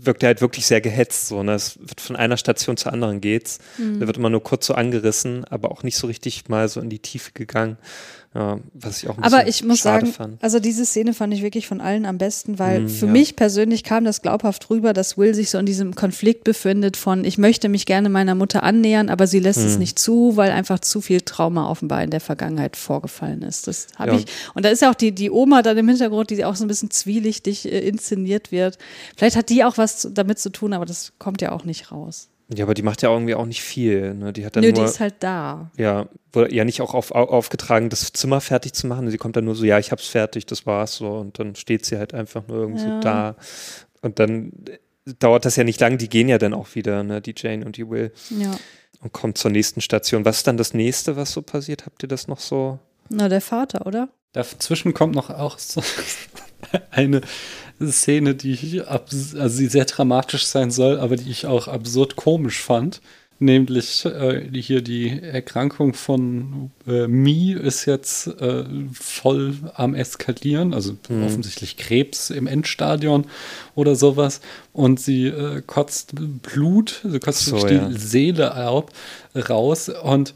wirkt er halt wirklich sehr gehetzt. So, ne? Es wird von einer Station zur anderen geht's. Mhm. Da wird immer nur kurz so angerissen, aber auch nicht so richtig mal so in die Tiefe gegangen. Ja, was ich auch ein bisschen Aber ich muss sagen, fand. also diese Szene fand ich wirklich von allen am besten, weil Mm, für ja. mich persönlich kam das glaubhaft rüber, dass Will sich so in diesem Konflikt befindet von, ich möchte mich gerne meiner Mutter annähern, aber sie lässt es Mm. nicht zu, weil einfach zu viel Trauma offenbar in der Vergangenheit vorgefallen ist. Das habe Ja. ich. Und da ist ja auch die, die Oma dann im Hintergrund, die auch so ein bisschen zwielichtig äh, inszeniert wird. Vielleicht hat die auch was damit zu tun, aber das kommt ja auch nicht raus. Ja, aber die macht ja irgendwie auch nicht viel. Ne? Die hat dann Nö, nur, die ist halt da. ja, wurde ja nicht auch auf, au- aufgetragen, das Zimmer fertig zu machen. Sie kommt dann nur so, ja, ich hab's fertig, das war's so. Und dann steht sie halt einfach nur irgendwie Ja. so da. Und dann dauert das ja nicht lang, die gehen ja dann auch wieder, ne, die Jane und die Will. Ja. Und kommt zur nächsten Station. Was ist dann das nächste, was so passiert? Habt ihr das noch so? Na, der Vater, oder? Dazwischen kommt noch auch so eine Szene, die ich also die sehr dramatisch sein soll, aber die ich auch absurd komisch fand. Nämlich äh, die- hier die Erkrankung von äh, Mi ist jetzt äh, voll am Eskalieren, also offensichtlich Krebs im Endstadion oder sowas. Und sie äh, kotzt Blut, sie kotzt So, wirklich ja. die Seele ab, raus und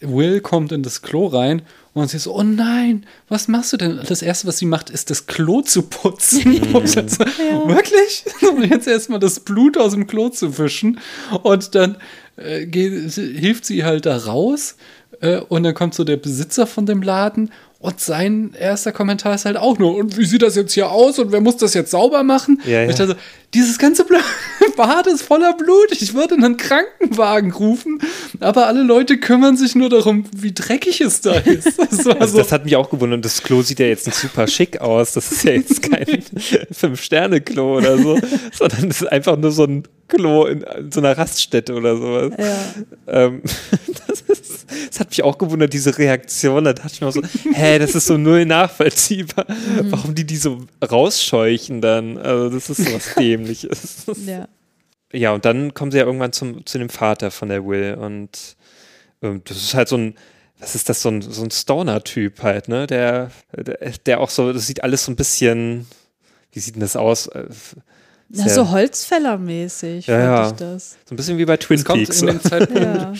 Will kommt in das Klo rein und sie so, oh nein, was machst du denn? Das Erste, was sie macht, ist das Klo zu putzen. Und dann so, Wirklich? Und jetzt erstmal das Blut aus dem Klo zu wischen. Und dann äh, geht, hilft sie halt da raus. Äh, und dann kommt so der Besitzer von dem Laden. Und sein erster Kommentar ist halt auch nur, und wie sieht das jetzt hier aus? Und wer muss das jetzt sauber machen? Ja, Und ich ja. dachte, dieses ganze Bad ist voller Blut. Ich würde einen Krankenwagen rufen, aber alle Leute kümmern sich nur darum, wie dreckig es da ist. Das war Also so, das hat mich auch gewundert. Das Klo sieht ja jetzt nicht super schick aus. Das ist ja jetzt kein Fünf-Sterne-Klo oder so, sondern das ist einfach nur so ein Klo in, in so einer Raststätte oder sowas. Ja. Ähm, das, ist, das hat mich auch gewundert, diese Reaktion. Da dachte ich mir auch so, hä, das ist so null nachvollziehbar. Warum die die so rausscheuchen dann? Also das ist so was Dämliches. Ja. Ja, und dann kommen sie ja irgendwann zum, zu dem Vater von der Will und ähm, das ist halt so ein, was ist das, so ein, so ein Stoner-Typ halt, ne? Der, der, der auch so, das sieht alles so ein bisschen, wie sieht denn das aus? Äh, Na, so Holzfällermäßig Ja, fand ja. ich das. So ein bisschen wie bei Twin kommt Peaks. in dem Zeitpunkt, Ja.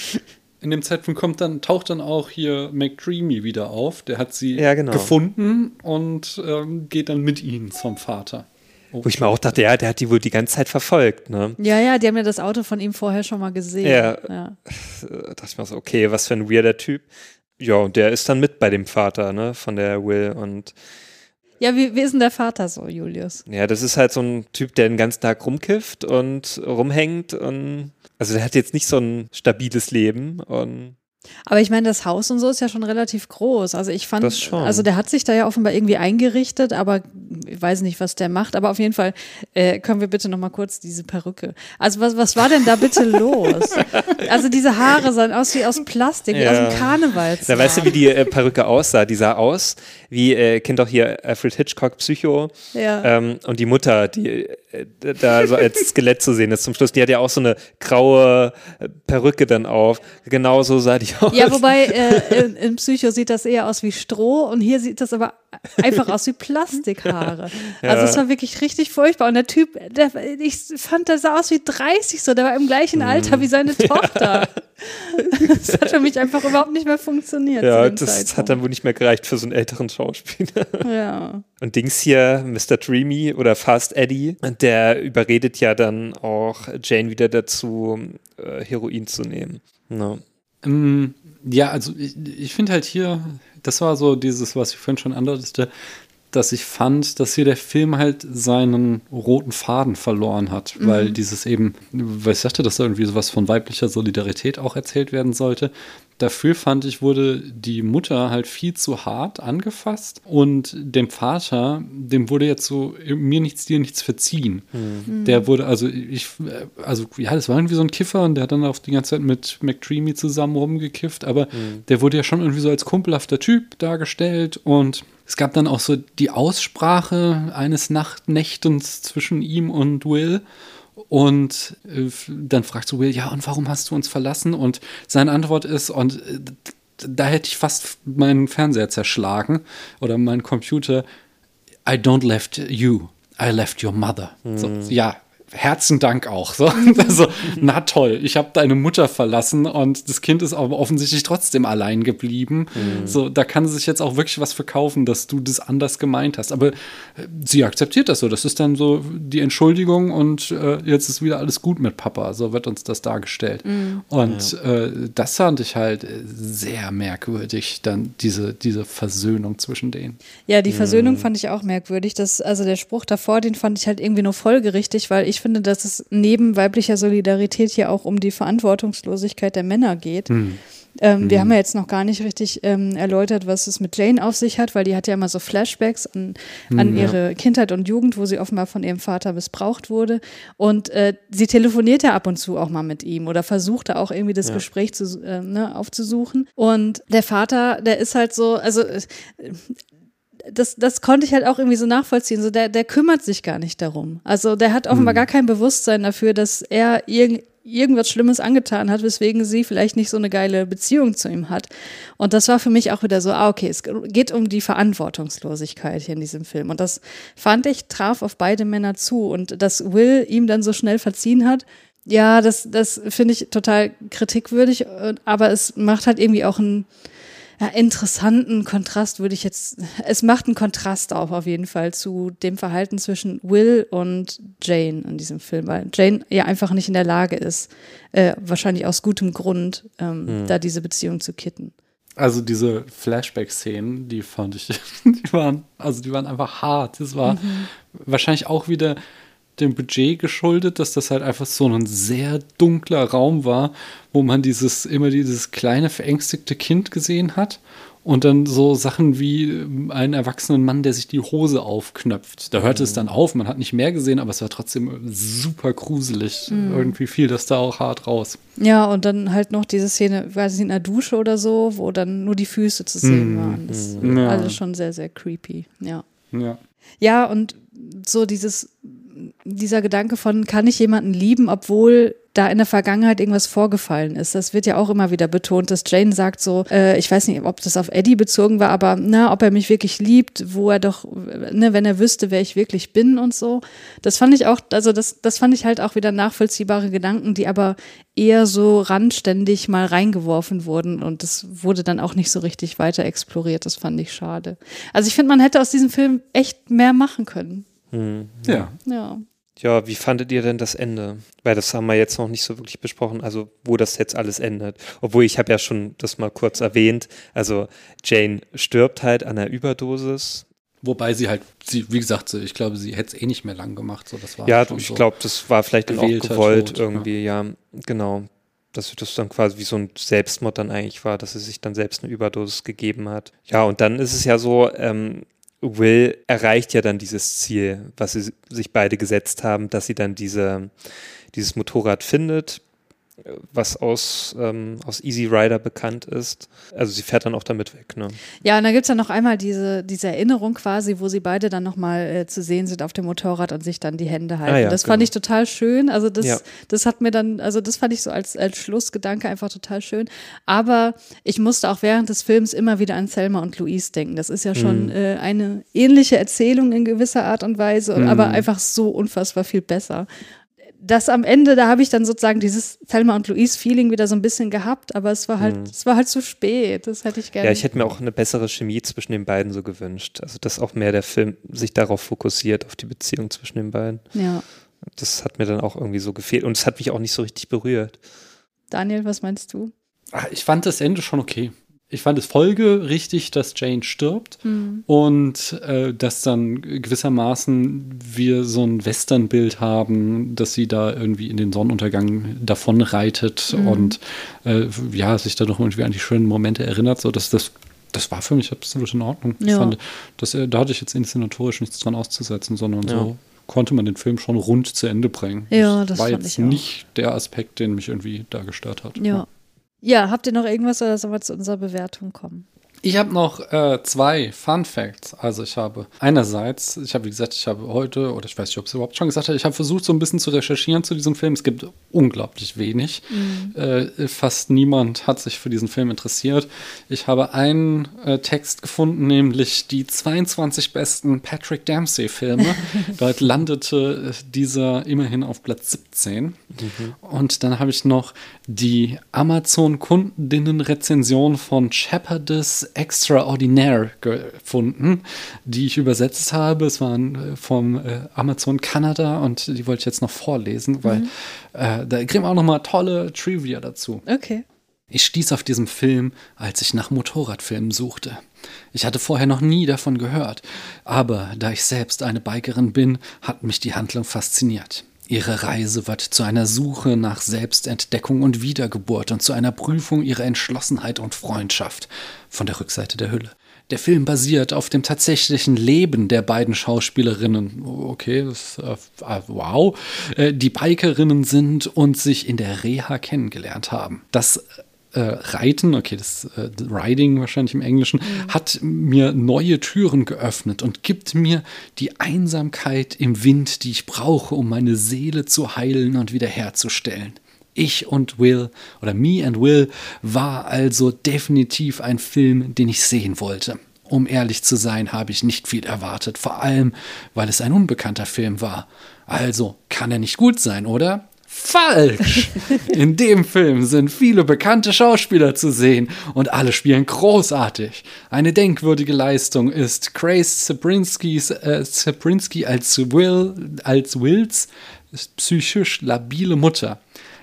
In dem Zeitpunkt kommt dann, taucht dann auch hier McDreamy wieder auf. Der hat sie Ja, genau. gefunden und ähm, geht dann mit ihnen zum Vater. Wo ich mir auch dachte, ja, der hat die wohl die ganze Zeit verfolgt, ne? ja, ja, die haben ja das Auto von ihm vorher schon mal gesehen. Ja. ja. Da dachte ich mir so, okay, was für ein weirder Typ. Ja, und der ist dann mit bei dem Vater, ne, von der Will und Ja, wie, wie ist denn der Vater so, Julius? Ja, das ist halt so ein Typ, der den ganzen Tag rumkifft und rumhängt und also der hat jetzt nicht so ein stabiles Leben und Aber ich meine, das Haus und so ist ja schon relativ groß. Also ich fand, also der hat sich da ja offenbar irgendwie eingerichtet, aber ich weiß nicht, was der macht, aber auf jeden Fall äh, können wir bitte noch mal kurz diese Perücke. Also was, was war denn da bitte los? Also diese Haare sahen aus wie aus Plastik, wie Ja. aus dem Karneval. Da weißt du, wie die äh, Perücke aussah? Die sah aus wie, äh, kennt doch hier Alfred Hitchcock Psycho. Ja. Ähm, und die Mutter, die äh, da so als Skelett zu sehen ist zum Schluss, die hat ja auch so eine graue Perücke dann auf. Genau so sah die aus. Ja, wobei äh, in, in Psycho sieht das eher aus wie Stroh und hier sieht das aber einfach aus wie Plastikhaare. Also es war wirklich richtig furchtbar. Und der Typ, der, ich fand, der sah aus wie 30 so, der war im gleichen Alter wie seine Tochter. Das hat für mich einfach überhaupt nicht mehr funktioniert. Ja, das Zeitpunkt. hat dann wohl nicht mehr gereicht für so einen älteren Schauspieler. Ja. Und Dings hier, Mr. Dreamy oder Fast Eddie, der überredet ja dann auch Jane wieder dazu, äh, Heroin zu nehmen. No. Ähm, ja, also ich, ich finde halt hier, das war so dieses, was ich vorhin schon andeutete, dass ich fand, dass hier der Film halt seinen roten Faden verloren hat, weil dieses eben, weil ich sagte, dass da irgendwie sowas von weiblicher Solidarität auch erzählt werden sollte. Dafür fand ich, wurde die Mutter halt viel zu hart angefasst und dem Vater, dem wurde jetzt so mir nichts, dir nichts verziehen. Der wurde, also ich, also ja, das war irgendwie so ein Kiffer und der hat dann auch die ganze Zeit mit McDreamy zusammen rumgekifft, aber der wurde ja schon irgendwie so als kumpelhafter Typ dargestellt und es gab dann auch so die Aussprache eines Nachtnächtens zwischen ihm und Will. Und äh, dann fragt so Will, ja, und warum hast du uns verlassen? Und seine Antwort ist, und äh, da hätte ich fast meinen Fernseher zerschlagen oder meinen Computer, I don't left you, I left your mother. So, ja, Herzen Dank auch. So. Also, na toll, ich habe deine Mutter verlassen und das Kind ist aber offensichtlich trotzdem allein geblieben. So, da kann sie sich jetzt auch wirklich was verkaufen, dass du das anders gemeint hast. Aber äh, sie akzeptiert das so. Das ist dann so die Entschuldigung und äh, jetzt ist wieder alles gut mit Papa. So wird uns das dargestellt. Und äh, das fand ich halt äh, sehr merkwürdig, dann diese, diese Versöhnung zwischen denen. Ja, die Versöhnung fand ich auch merkwürdig. Das, also der Spruch davor, den fand ich halt irgendwie nur folgerichtig, weil ich finde, dass es neben weiblicher Solidarität hier auch um die Verantwortungslosigkeit der Männer geht. Ähm, Wir haben ja jetzt noch gar nicht richtig ähm, erläutert, was es mit Jane auf sich hat, weil die hat ja immer so Flashbacks an, an ihre Kindheit und Jugend, wo sie offenbar von ihrem Vater missbraucht wurde. Und äh, sie telefoniert ja ab und zu auch mal mit ihm oder versucht da auch irgendwie das Gespräch zu, äh, ne, aufzusuchen. Und der Vater, der ist halt so, also äh, das, das konnte ich halt auch irgendwie so nachvollziehen. So, der, der kümmert sich gar nicht darum. Also der hat offenbar gar kein Bewusstsein dafür, dass er irgend, irgendwas Schlimmes angetan hat, weswegen sie vielleicht nicht so eine geile Beziehung zu ihm hat. Und das war für mich auch wieder so, ah, okay, es geht um die Verantwortungslosigkeit hier in diesem Film. Und das fand ich, traf auf beide Männer zu. Und dass Will ihm dann so schnell verziehen hat, ja, das, das finde ich total kritikwürdig, aber es macht halt irgendwie auch einen ja, interessanten Kontrast, würde ich jetzt, es macht einen Kontrast auf, auf jeden Fall zu dem Verhalten zwischen Will und Jane in diesem Film, weil Jane ja einfach nicht in der Lage ist, äh, wahrscheinlich aus gutem Grund, ähm, da diese Beziehung zu kitten. Also diese Flashback-Szenen, die fand ich, die waren, also die waren einfach hart. Das war wahrscheinlich auch wieder dem Budget geschuldet, dass das halt einfach so ein sehr dunkler Raum war, wo man dieses, immer dieses kleine verängstigte Kind gesehen hat. Und dann so Sachen wie ähm, einen erwachsenen Mann, der sich die Hose aufknöpft. Da hörte es dann auf, man hat nicht mehr gesehen, aber es war trotzdem super gruselig. Irgendwie fiel das da auch hart raus. Ja, und dann halt noch diese Szene, weiß ich, in der Dusche oder so, wo dann nur die Füße zu sehen waren. Das ist Ja. also schon sehr, sehr creepy, ja. Ja. Ja, und so dieses, dieser Gedanke von, kann ich jemanden lieben, obwohl da in der Vergangenheit irgendwas vorgefallen ist. Das wird ja auch immer wieder betont, dass Jane sagt so, äh, ich weiß nicht, ob das auf Eddie bezogen war, aber na, ob er mich wirklich liebt, wo er doch, ne, wenn er wüsste, wer ich wirklich bin und so. Das fand ich auch, also das, das fand ich halt auch wieder nachvollziehbare Gedanken, die aber eher so randständig mal reingeworfen wurden und das wurde dann auch nicht so richtig weiter exploriert. Das fand ich schade. Also ich finde, man hätte aus diesem Film echt mehr machen können. Ja. Ja. Ja, wie fandet ihr denn das Ende? Weil das haben wir jetzt noch nicht so wirklich besprochen, also wo das jetzt alles endet. Obwohl ich habe ja schon das mal kurz erwähnt. Also Jane stirbt halt an einer Überdosis. Wobei sie halt, sie, wie gesagt, ich glaube, sie hätte es eh nicht mehr lang gemacht. So, das war Ja, schon ich so. glaube, das war vielleicht dann auch gewollt Tod, irgendwie, ja. genau. Dass das dann quasi wie so ein Selbstmord dann eigentlich war, dass sie sich dann selbst eine Überdosis gegeben hat. Ja, und dann ist es ja so, ähm, Will erreicht ja dann dieses Ziel, was sie sich beide gesetzt haben, dass sie dann diese, dieses Motorrad findet, was aus, ähm, aus Easy Rider bekannt ist. Also sie fährt dann auch damit weg. Ne? Ja, und dann gibt es ja noch einmal diese, diese Erinnerung quasi, wo sie beide dann nochmal äh, zu sehen sind auf dem Motorrad und sich dann die Hände halten. Ah ja, das genau. fand ich total schön. Also das, Ja. das hat mir dann, also das fand ich so als, als Schlussgedanke einfach total schön. Aber ich musste auch während des Films immer wieder an Selma und Louise denken. Das ist ja schon Mhm. äh, eine ähnliche Erzählung in gewisser Art und Weise, Mhm. aber einfach so unfassbar viel besser. Das am Ende, da habe ich dann sozusagen dieses Selma und Louise Feeling wieder so ein bisschen gehabt, aber es war halt, es war halt zu spät. Das hätte ich gerne. Mhm. Ja, ich hätte mir auch eine bessere Chemie zwischen den beiden so gewünscht. Also dass auch mehr der Film sich darauf fokussiert, auf die Beziehung zwischen den beiden. ja. Das hat mir dann auch irgendwie so gefehlt und es hat mich auch nicht so richtig berührt. Daniel, was meinst du? Ah, Ich fand das Ende schon okay. Ich fand es folgerichtig, dass Jane stirbt und äh, dass dann gewissermaßen wir so ein Westernbild haben, dass sie da irgendwie in den Sonnenuntergang davon reitet und äh, ja, sich da noch irgendwie an die schönen Momente erinnert. So, dass das, das war für mich absolut in Ordnung. Ich Ja. fand, dass, äh, da hatte ich jetzt inszenatorisch nichts dran auszusetzen, sondern Ja. so konnte man den Film schon rund zu Ende bringen. Ja, das war fand jetzt ich auch. nicht der Aspekt, den mich irgendwie da gestört hat. Ja. Ja, habt ihr noch irgendwas oder sollen wir zu unserer Bewertung kommen? Ich habe noch äh, zwei Fun Facts. Also ich habe einerseits, ich habe wie gesagt, ich habe heute, oder ich weiß nicht, ob ich es überhaupt schon gesagt habe, ich habe versucht so ein bisschen zu recherchieren zu diesem Film. Es gibt unglaublich wenig. Äh, fast niemand hat sich für diesen Film interessiert. Ich habe einen äh, Text gefunden, nämlich die 22 besten Patrick Dempsey-Filme. Dort landete äh, dieser immerhin auf Platz 17. Und dann habe ich noch die Amazon-Kundinnen-Rezension von Shepherdess Extraordinaire gefunden, die ich übersetzt habe. Es waren äh, vom äh, Amazon Kanada und die wollte ich jetzt noch vorlesen, weil äh, da kriegen wir auch noch mal tolle Trivia dazu. Okay. Ich stieß auf diesen Film, als ich nach Motorradfilmen suchte. Ich hatte vorher noch nie davon gehört, aber da ich selbst eine Bikerin bin, hat mich die Handlung fasziniert. Ihre Reise wird zu einer Suche nach Selbstentdeckung und Wiedergeburt und zu einer Prüfung ihrer Entschlossenheit und Freundschaft von der Rückseite der Hülle. Der Film basiert auf dem tatsächlichen Leben der beiden Schauspielerinnen. Okay, das, äh, ah, wow. Äh, die Bikerinnen sind und sich in der Reha kennengelernt haben. Das äh, Reiten, okay, das äh, Riding wahrscheinlich im Englischen, hat mir neue Türen geöffnet und gibt mir die Einsamkeit im Wind, die ich brauche, um meine Seele zu heilen und wiederherzustellen. Ich und Will oder Me and Will war also definitiv ein Film, den ich sehen wollte. Um ehrlich zu sein, habe ich nicht viel erwartet, vor allem, weil es ein unbekannter Film war. Also kann er nicht gut sein, oder? Falsch! In dem Film sind viele bekannte Schauspieler zu sehen und alle spielen großartig. Eine denkwürdige Leistung ist Grace Zabrinskis, äh, als Will, als Wills psychisch labile Mutter.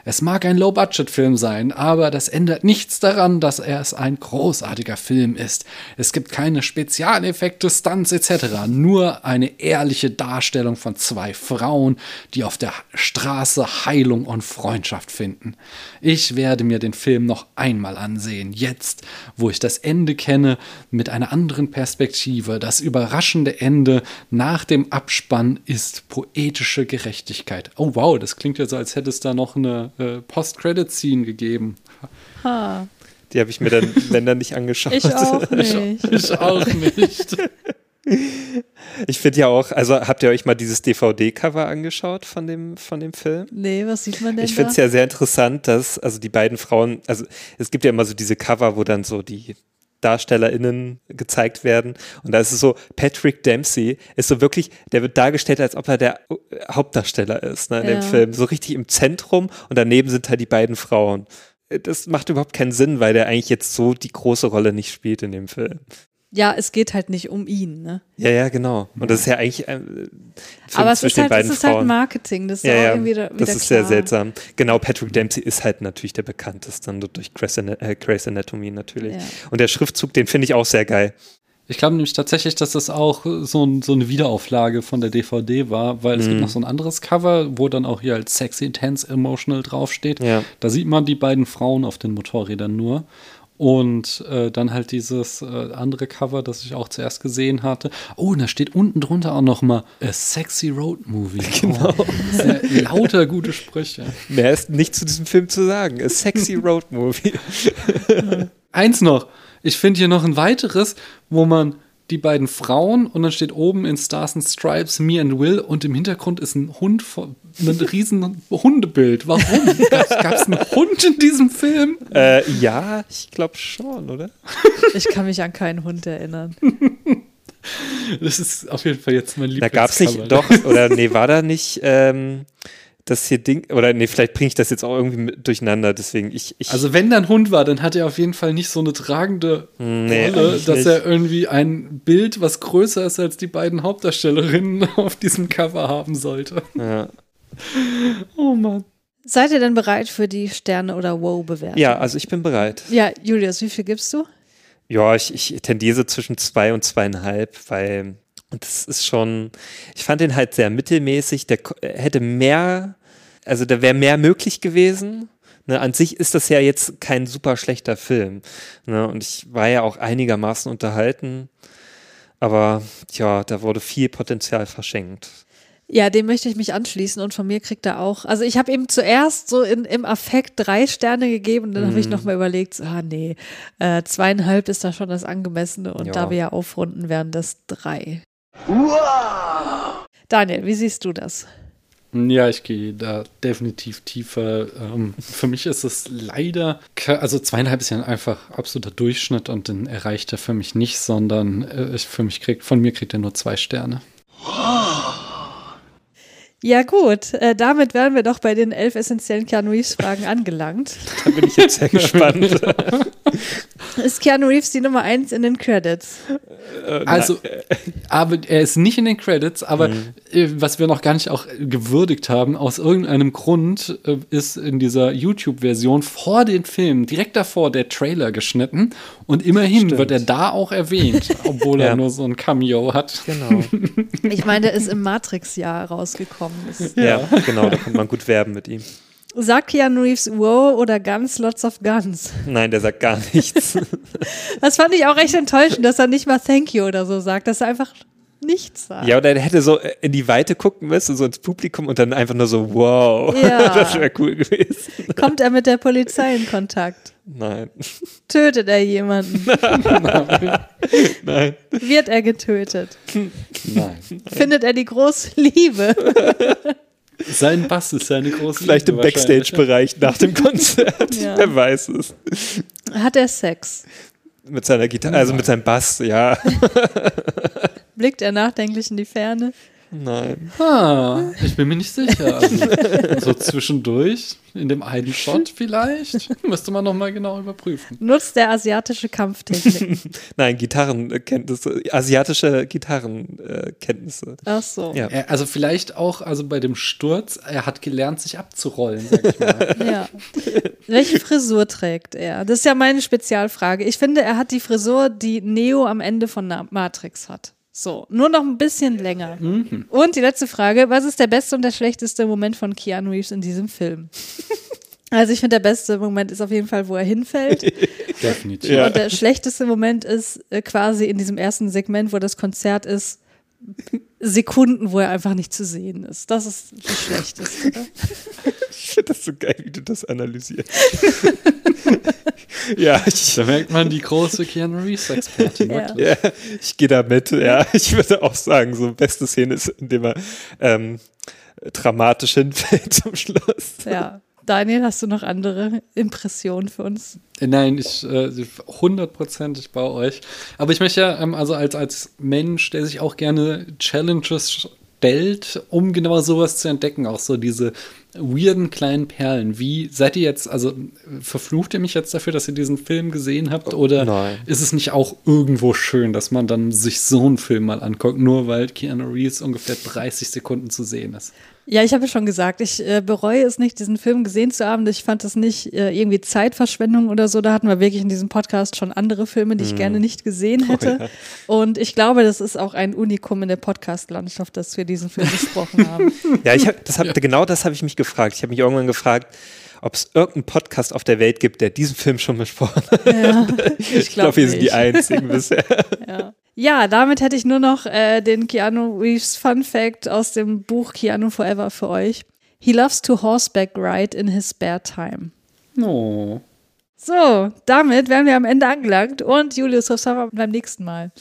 Es mag ein Low-Budget-Film sein, aber das ändert nichts daran, dass er es ein großartiger Film ist. Es gibt keine Spezialeffekte, Stunts etc., nur eine ehrliche Darstellung von zwei Frauen, die auf der Straße Heilung und Freundschaft finden. Ich werde mir den Film noch einmal ansehen, jetzt, wo ich das Ende kenne, mit einer anderen Perspektive. Das überraschende Ende nach dem Abspann ist poetische Gerechtigkeit. Oh wow, das klingt ja so, als hätte es da noch eine äh, Post-Credit-Scene gegeben. Ha, Die habe ich mir dann, wenn dann nicht angeschaut. ich auch nicht. Ich auch nicht. Ich finde ja auch, also habt ihr euch mal dieses DVD-Cover angeschaut von dem, von dem Film? Nee, was sieht man denn Ich finde es ja sehr interessant, dass also die beiden Frauen, also es gibt ja immer so diese Cover, wo dann so die DarstellerInnen gezeigt werden. Und da ist es so, Patrick Dempsey ist so wirklich, der wird dargestellt, als ob er der äh, Hauptdarsteller ist ne, in Ja. dem Film. So richtig im Zentrum und daneben sind halt die beiden Frauen. Das macht überhaupt keinen Sinn, weil der eigentlich jetzt so die große Rolle nicht spielt in dem Film. Ja, es geht halt nicht um ihn, ne? Ja, ja, genau. Und das ist ja eigentlich äh, ein Film Aber es ist halt, den ist halt. Marketing, das ist ja, auch ja, irgendwie wieder, wieder das ist klar. sehr seltsam. Genau, Patrick Dempsey ist halt natürlich der bekannteste, dann durch Grey's, äh, Grey's Anatomy natürlich. Ja. Und der Schriftzug, den finde ich auch sehr geil. Ich glaube nämlich tatsächlich, dass das auch so, ein, so eine Wiederauflage von der DVD war, weil es gibt Mhm. noch so ein anderes Cover, wo dann auch hier als sexy, intense, emotional draufsteht. Ja. Da sieht man die beiden Frauen auf den Motorrädern nur. Und äh, dann halt dieses äh, andere Cover, das ich auch zuerst gesehen hatte. Oh, und da steht unten drunter auch noch mal A Sexy Road Movie. Genau. Oh, sehr lauter gute Sprüche. Mehr ist nicht zu diesem Film zu sagen. A Sexy Road Movie. Eins noch. Ich finde hier noch ein weiteres, wo man die beiden Frauen und dann steht oben in Stars and Stripes Me and Will und im Hintergrund ist ein Hund, vor- ein riesen Hundebild. Warum? Gab es einen Hund in diesem Film? äh, ja, ich glaube schon, oder? Ich kann mich an keinen Hund erinnern. Das ist auf jeden Fall jetzt mein Da gab es nicht, doch, oder nee, war da nicht ähm, das hier Ding, oder nee, vielleicht bringe ich das jetzt auch irgendwie mit durcheinander, deswegen ich, ich Also wenn da ein Hund war, dann hat er auf jeden Fall nicht so eine tragende Nee, Rolle, dass nicht. er irgendwie ein Bild, was größer ist als die beiden Hauptdarstellerinnen auf diesem Cover haben sollte. ja. Oh Mann. Seid ihr denn bereit für die Sterne- oder Wow-Bewertung? ja, also ich bin bereit. Ja, Julius, wie viel gibst du? Ja, ich, ich tendiere so zwischen zwei und zweieinhalb, weil und das ist schon, ich fand den halt sehr mittelmäßig, der ko- hätte mehr, also da wäre mehr möglich gewesen. Ne, an sich ist das ja jetzt kein super schlechter Film. Ne, und ich war ja auch einigermaßen unterhalten. Aber ja, da wurde viel Potenzial verschenkt. Ja, dem möchte ich mich anschließen und von mir kriegt er auch. Also ich habe ihm zuerst so in, im Affekt drei Sterne gegeben und dann habe ich nochmal überlegt, so, ah nee, äh, zweieinhalb ist da schon das Angemessene und Ja. da wir ja aufrunden, wären das drei. Daniel, wie siehst du das? Ja, ich gehe da definitiv tiefer. Ähm, für mich ist es leider, also zweieinhalb ist ja einfach absoluter Durchschnitt und den erreicht er für mich nicht, sondern äh, ich, für mich kriegt, von mir kriegt er nur zwei Sterne. Ja gut, äh, damit wären wir doch bei den elf essentiellen Keanu Reeves Fragen angelangt. Da bin ich jetzt sehr gespannt. Ist Keanu Reeves die Nummer eins in den Credits? Also, aber er ist nicht in den Credits, aber äh, was wir noch gar nicht auch gewürdigt haben, aus irgendeinem Grund äh, ist in dieser YouTube-Version vor den Filmen direkt davor der Trailer geschnitten und immerhin Stimmt. wird er da auch erwähnt, obwohl Ja. er nur so ein Cameo hat. genau. Ich meine, der ist im Matrix-Jahr rausgekommen. Ist. Ja, genau, da konnte man gut werben mit ihm. Sagt Keanu Reeves wow oder Guns, lots of Guns? Nein, der sagt gar nichts. Das fand ich auch recht enttäuschend, dass er nicht mal Thank you oder so sagt, dass er einfach nichts sagt. Ja, oder er hätte so in die Weite gucken müssen, so ins Publikum und dann einfach nur so, wow. Ja. Das wäre cool gewesen. Kommt er mit der Polizei in Kontakt? Nein. Tötet er jemanden? Nein. Wird er getötet? Nein. Findet er die große Liebe? Sein Bass ist seine große Vielleicht im Liebe wahrscheinlich. Backstage-Bereich nach dem Konzert. Ja. Wer weiß es. Hat er Sex? Mit seiner Gitarre, also mit seinem Bass, ja. Blickt er nachdenklich in die Ferne? Nein. Ah, ich bin mir nicht sicher. Also, so zwischendurch, in dem einen Shot vielleicht, müsste man noch mal genau überprüfen. Nutzt er asiatische Kampftechnik? Nein, Gitarrenkenntnisse, asiatische Gitarrenkenntnisse. Ach so. Ja. Er, also vielleicht auch, also bei dem Sturz, er hat gelernt, sich abzurollen, sag ich mal. Ja. Welche Frisur trägt er? Das ist ja meine Spezialfrage. Ich finde, er hat die Frisur, die Neo am Ende von Matrix hat. So, nur noch ein bisschen länger. Und die letzte Frage: Was ist der beste und der schlechteste Moment von Keanu Reeves in diesem Film? Also, ich finde, der beste Moment ist auf jeden Fall, wo er hinfällt. Definitiv. Ja. Und der schlechteste Moment ist äh, quasi in diesem ersten Segment, wo das Konzert ist, Sekunden, wo er einfach nicht zu sehen ist. Das ist das Schlechteste. Ich finde das so geil, wie du das analysierst. ja, ich, Da merkt man die große Keanu Reeves-Expertin. Ja. ja, ich gehe da mit. Ja, ich würde auch sagen, so beste Szene ist, indem er ähm, dramatisch hinfällt zum Schluss. Ja. Daniel, hast du noch andere Impressionen für uns? Nein, ich äh, hundertprozentig bei euch. Aber ich möchte ja, ähm, also als, als Mensch, der sich auch gerne Challenges stellt, um genau sowas zu entdecken, auch so diese weirden kleinen Perlen. Wie seid ihr jetzt, also verflucht ihr mich jetzt dafür, dass ihr diesen Film gesehen habt? Oder Nein. ist es nicht auch irgendwo schön, dass man dann sich so einen Film mal anguckt, nur weil Keanu Reeves ungefähr 30 Sekunden zu sehen ist? Ja, ich habe ja schon gesagt, ich äh, bereue es nicht, diesen Film gesehen zu haben. Ich fand das nicht äh, irgendwie Zeitverschwendung oder so. Da hatten wir wirklich in diesem Podcast schon andere Filme, die ich gerne nicht gesehen hätte. Und ich glaube, das ist auch ein Unikum in der Podcast-Landschaft, dass wir diesen Film besprochen haben. Ja, ich hab, das hab, genau das habe ich mich gefragt. Ich habe mich irgendwann gefragt, ob es irgendeinen Podcast auf der Welt gibt, der diesen Film schon besprochen hat. Ja, Ich glaube, glaube, wir sind die einzigen bisher. Ja. ja, damit hätte ich nur noch äh, den Keanu Reeves Fun Fact aus dem Buch Keanu Forever für euch. He loves to horseback ride in his spare time. Oh. So, damit wären wir am Ende angelangt und Julius, was haben wir beim nächsten Mal?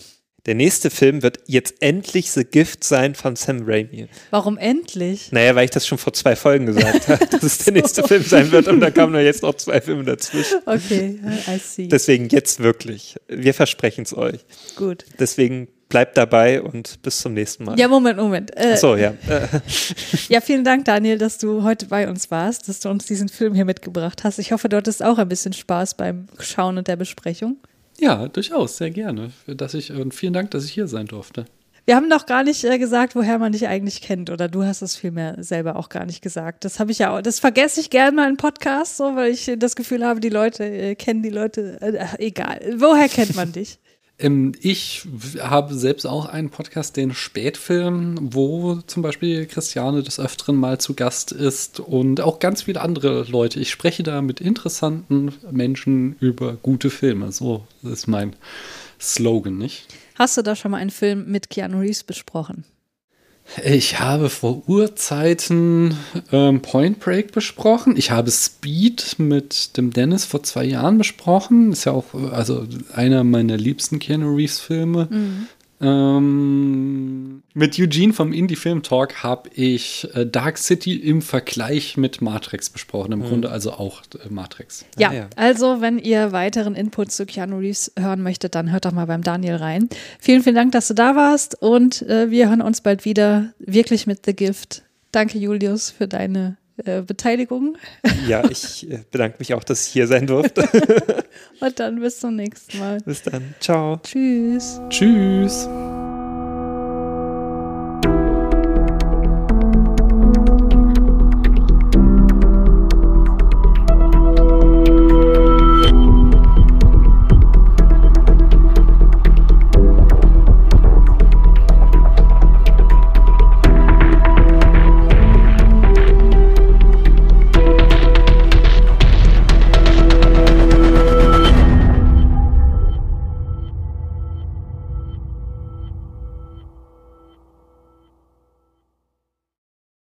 Der nächste Film wird jetzt endlich The Gift sein von Sam Raimi. Warum endlich? Naja, weil ich das schon vor zwei Folgen gesagt habe, dass es der nächste Film sein wird und da kamen nur jetzt noch zwei Filme dazwischen. Okay, I see. Deswegen jetzt wirklich. Wir versprechen es euch. Gut. Deswegen bleibt dabei und bis zum nächsten Mal. Ja, Moment, Moment. Äh, so, ja. Ja, vielen Dank, Daniel, dass du heute bei uns warst, dass du uns diesen Film hier mitgebracht hast. Ich hoffe, du hattest auch ein bisschen Spaß beim Schauen und der Besprechung. Ja, durchaus, sehr gerne. Dass ich, und vielen Dank, dass ich hier sein durfte. Wir haben noch gar nicht äh, gesagt, woher man dich eigentlich kennt, oder du hast es vielmehr selber auch gar nicht gesagt. Das habe ich ja auch, das vergesse ich gerne mal in Podcasts, so, weil ich das Gefühl habe, die Leute äh, kennen die Leute, äh, egal. Woher kennt man dich? Ähm, ich habe selbst auch einen Podcast, den Spätfilm, wo zum Beispiel Christiane des Öfteren mal zu Gast ist und auch ganz viele andere Leute. Ich spreche da mit interessanten Menschen über gute Filme. So ist mein Slogan, nicht? Hast du da schon mal einen Film mit Keanu Reeves besprochen? Ich habe vor Urzeiten ähm, Point Break besprochen. Ich habe Speed mit dem Dennis vor zwei Jahren besprochen. Ist ja auch also einer meiner liebsten Keanu Reeves Filme. Ähm, mit Eugene vom Indie Film Talk habe ich äh, Dark City im Vergleich mit Matrix besprochen. Im Grunde also auch äh, Matrix. Ja, ja. also wenn ihr weiteren Input zu Keanu Reeves hören möchtet, dann hört doch mal beim Daniel rein. Vielen, vielen Dank, dass du da warst und äh, wir hören uns bald wieder, wirklich mit The Gift. Danke, Julius, für deine äh, Beteiligung ja, ich äh, bedanke mich auch, dass ich hier sein durfte. und dann bis zum nächsten Mal. bis dann. Ciao. Tschüss. Tschüss.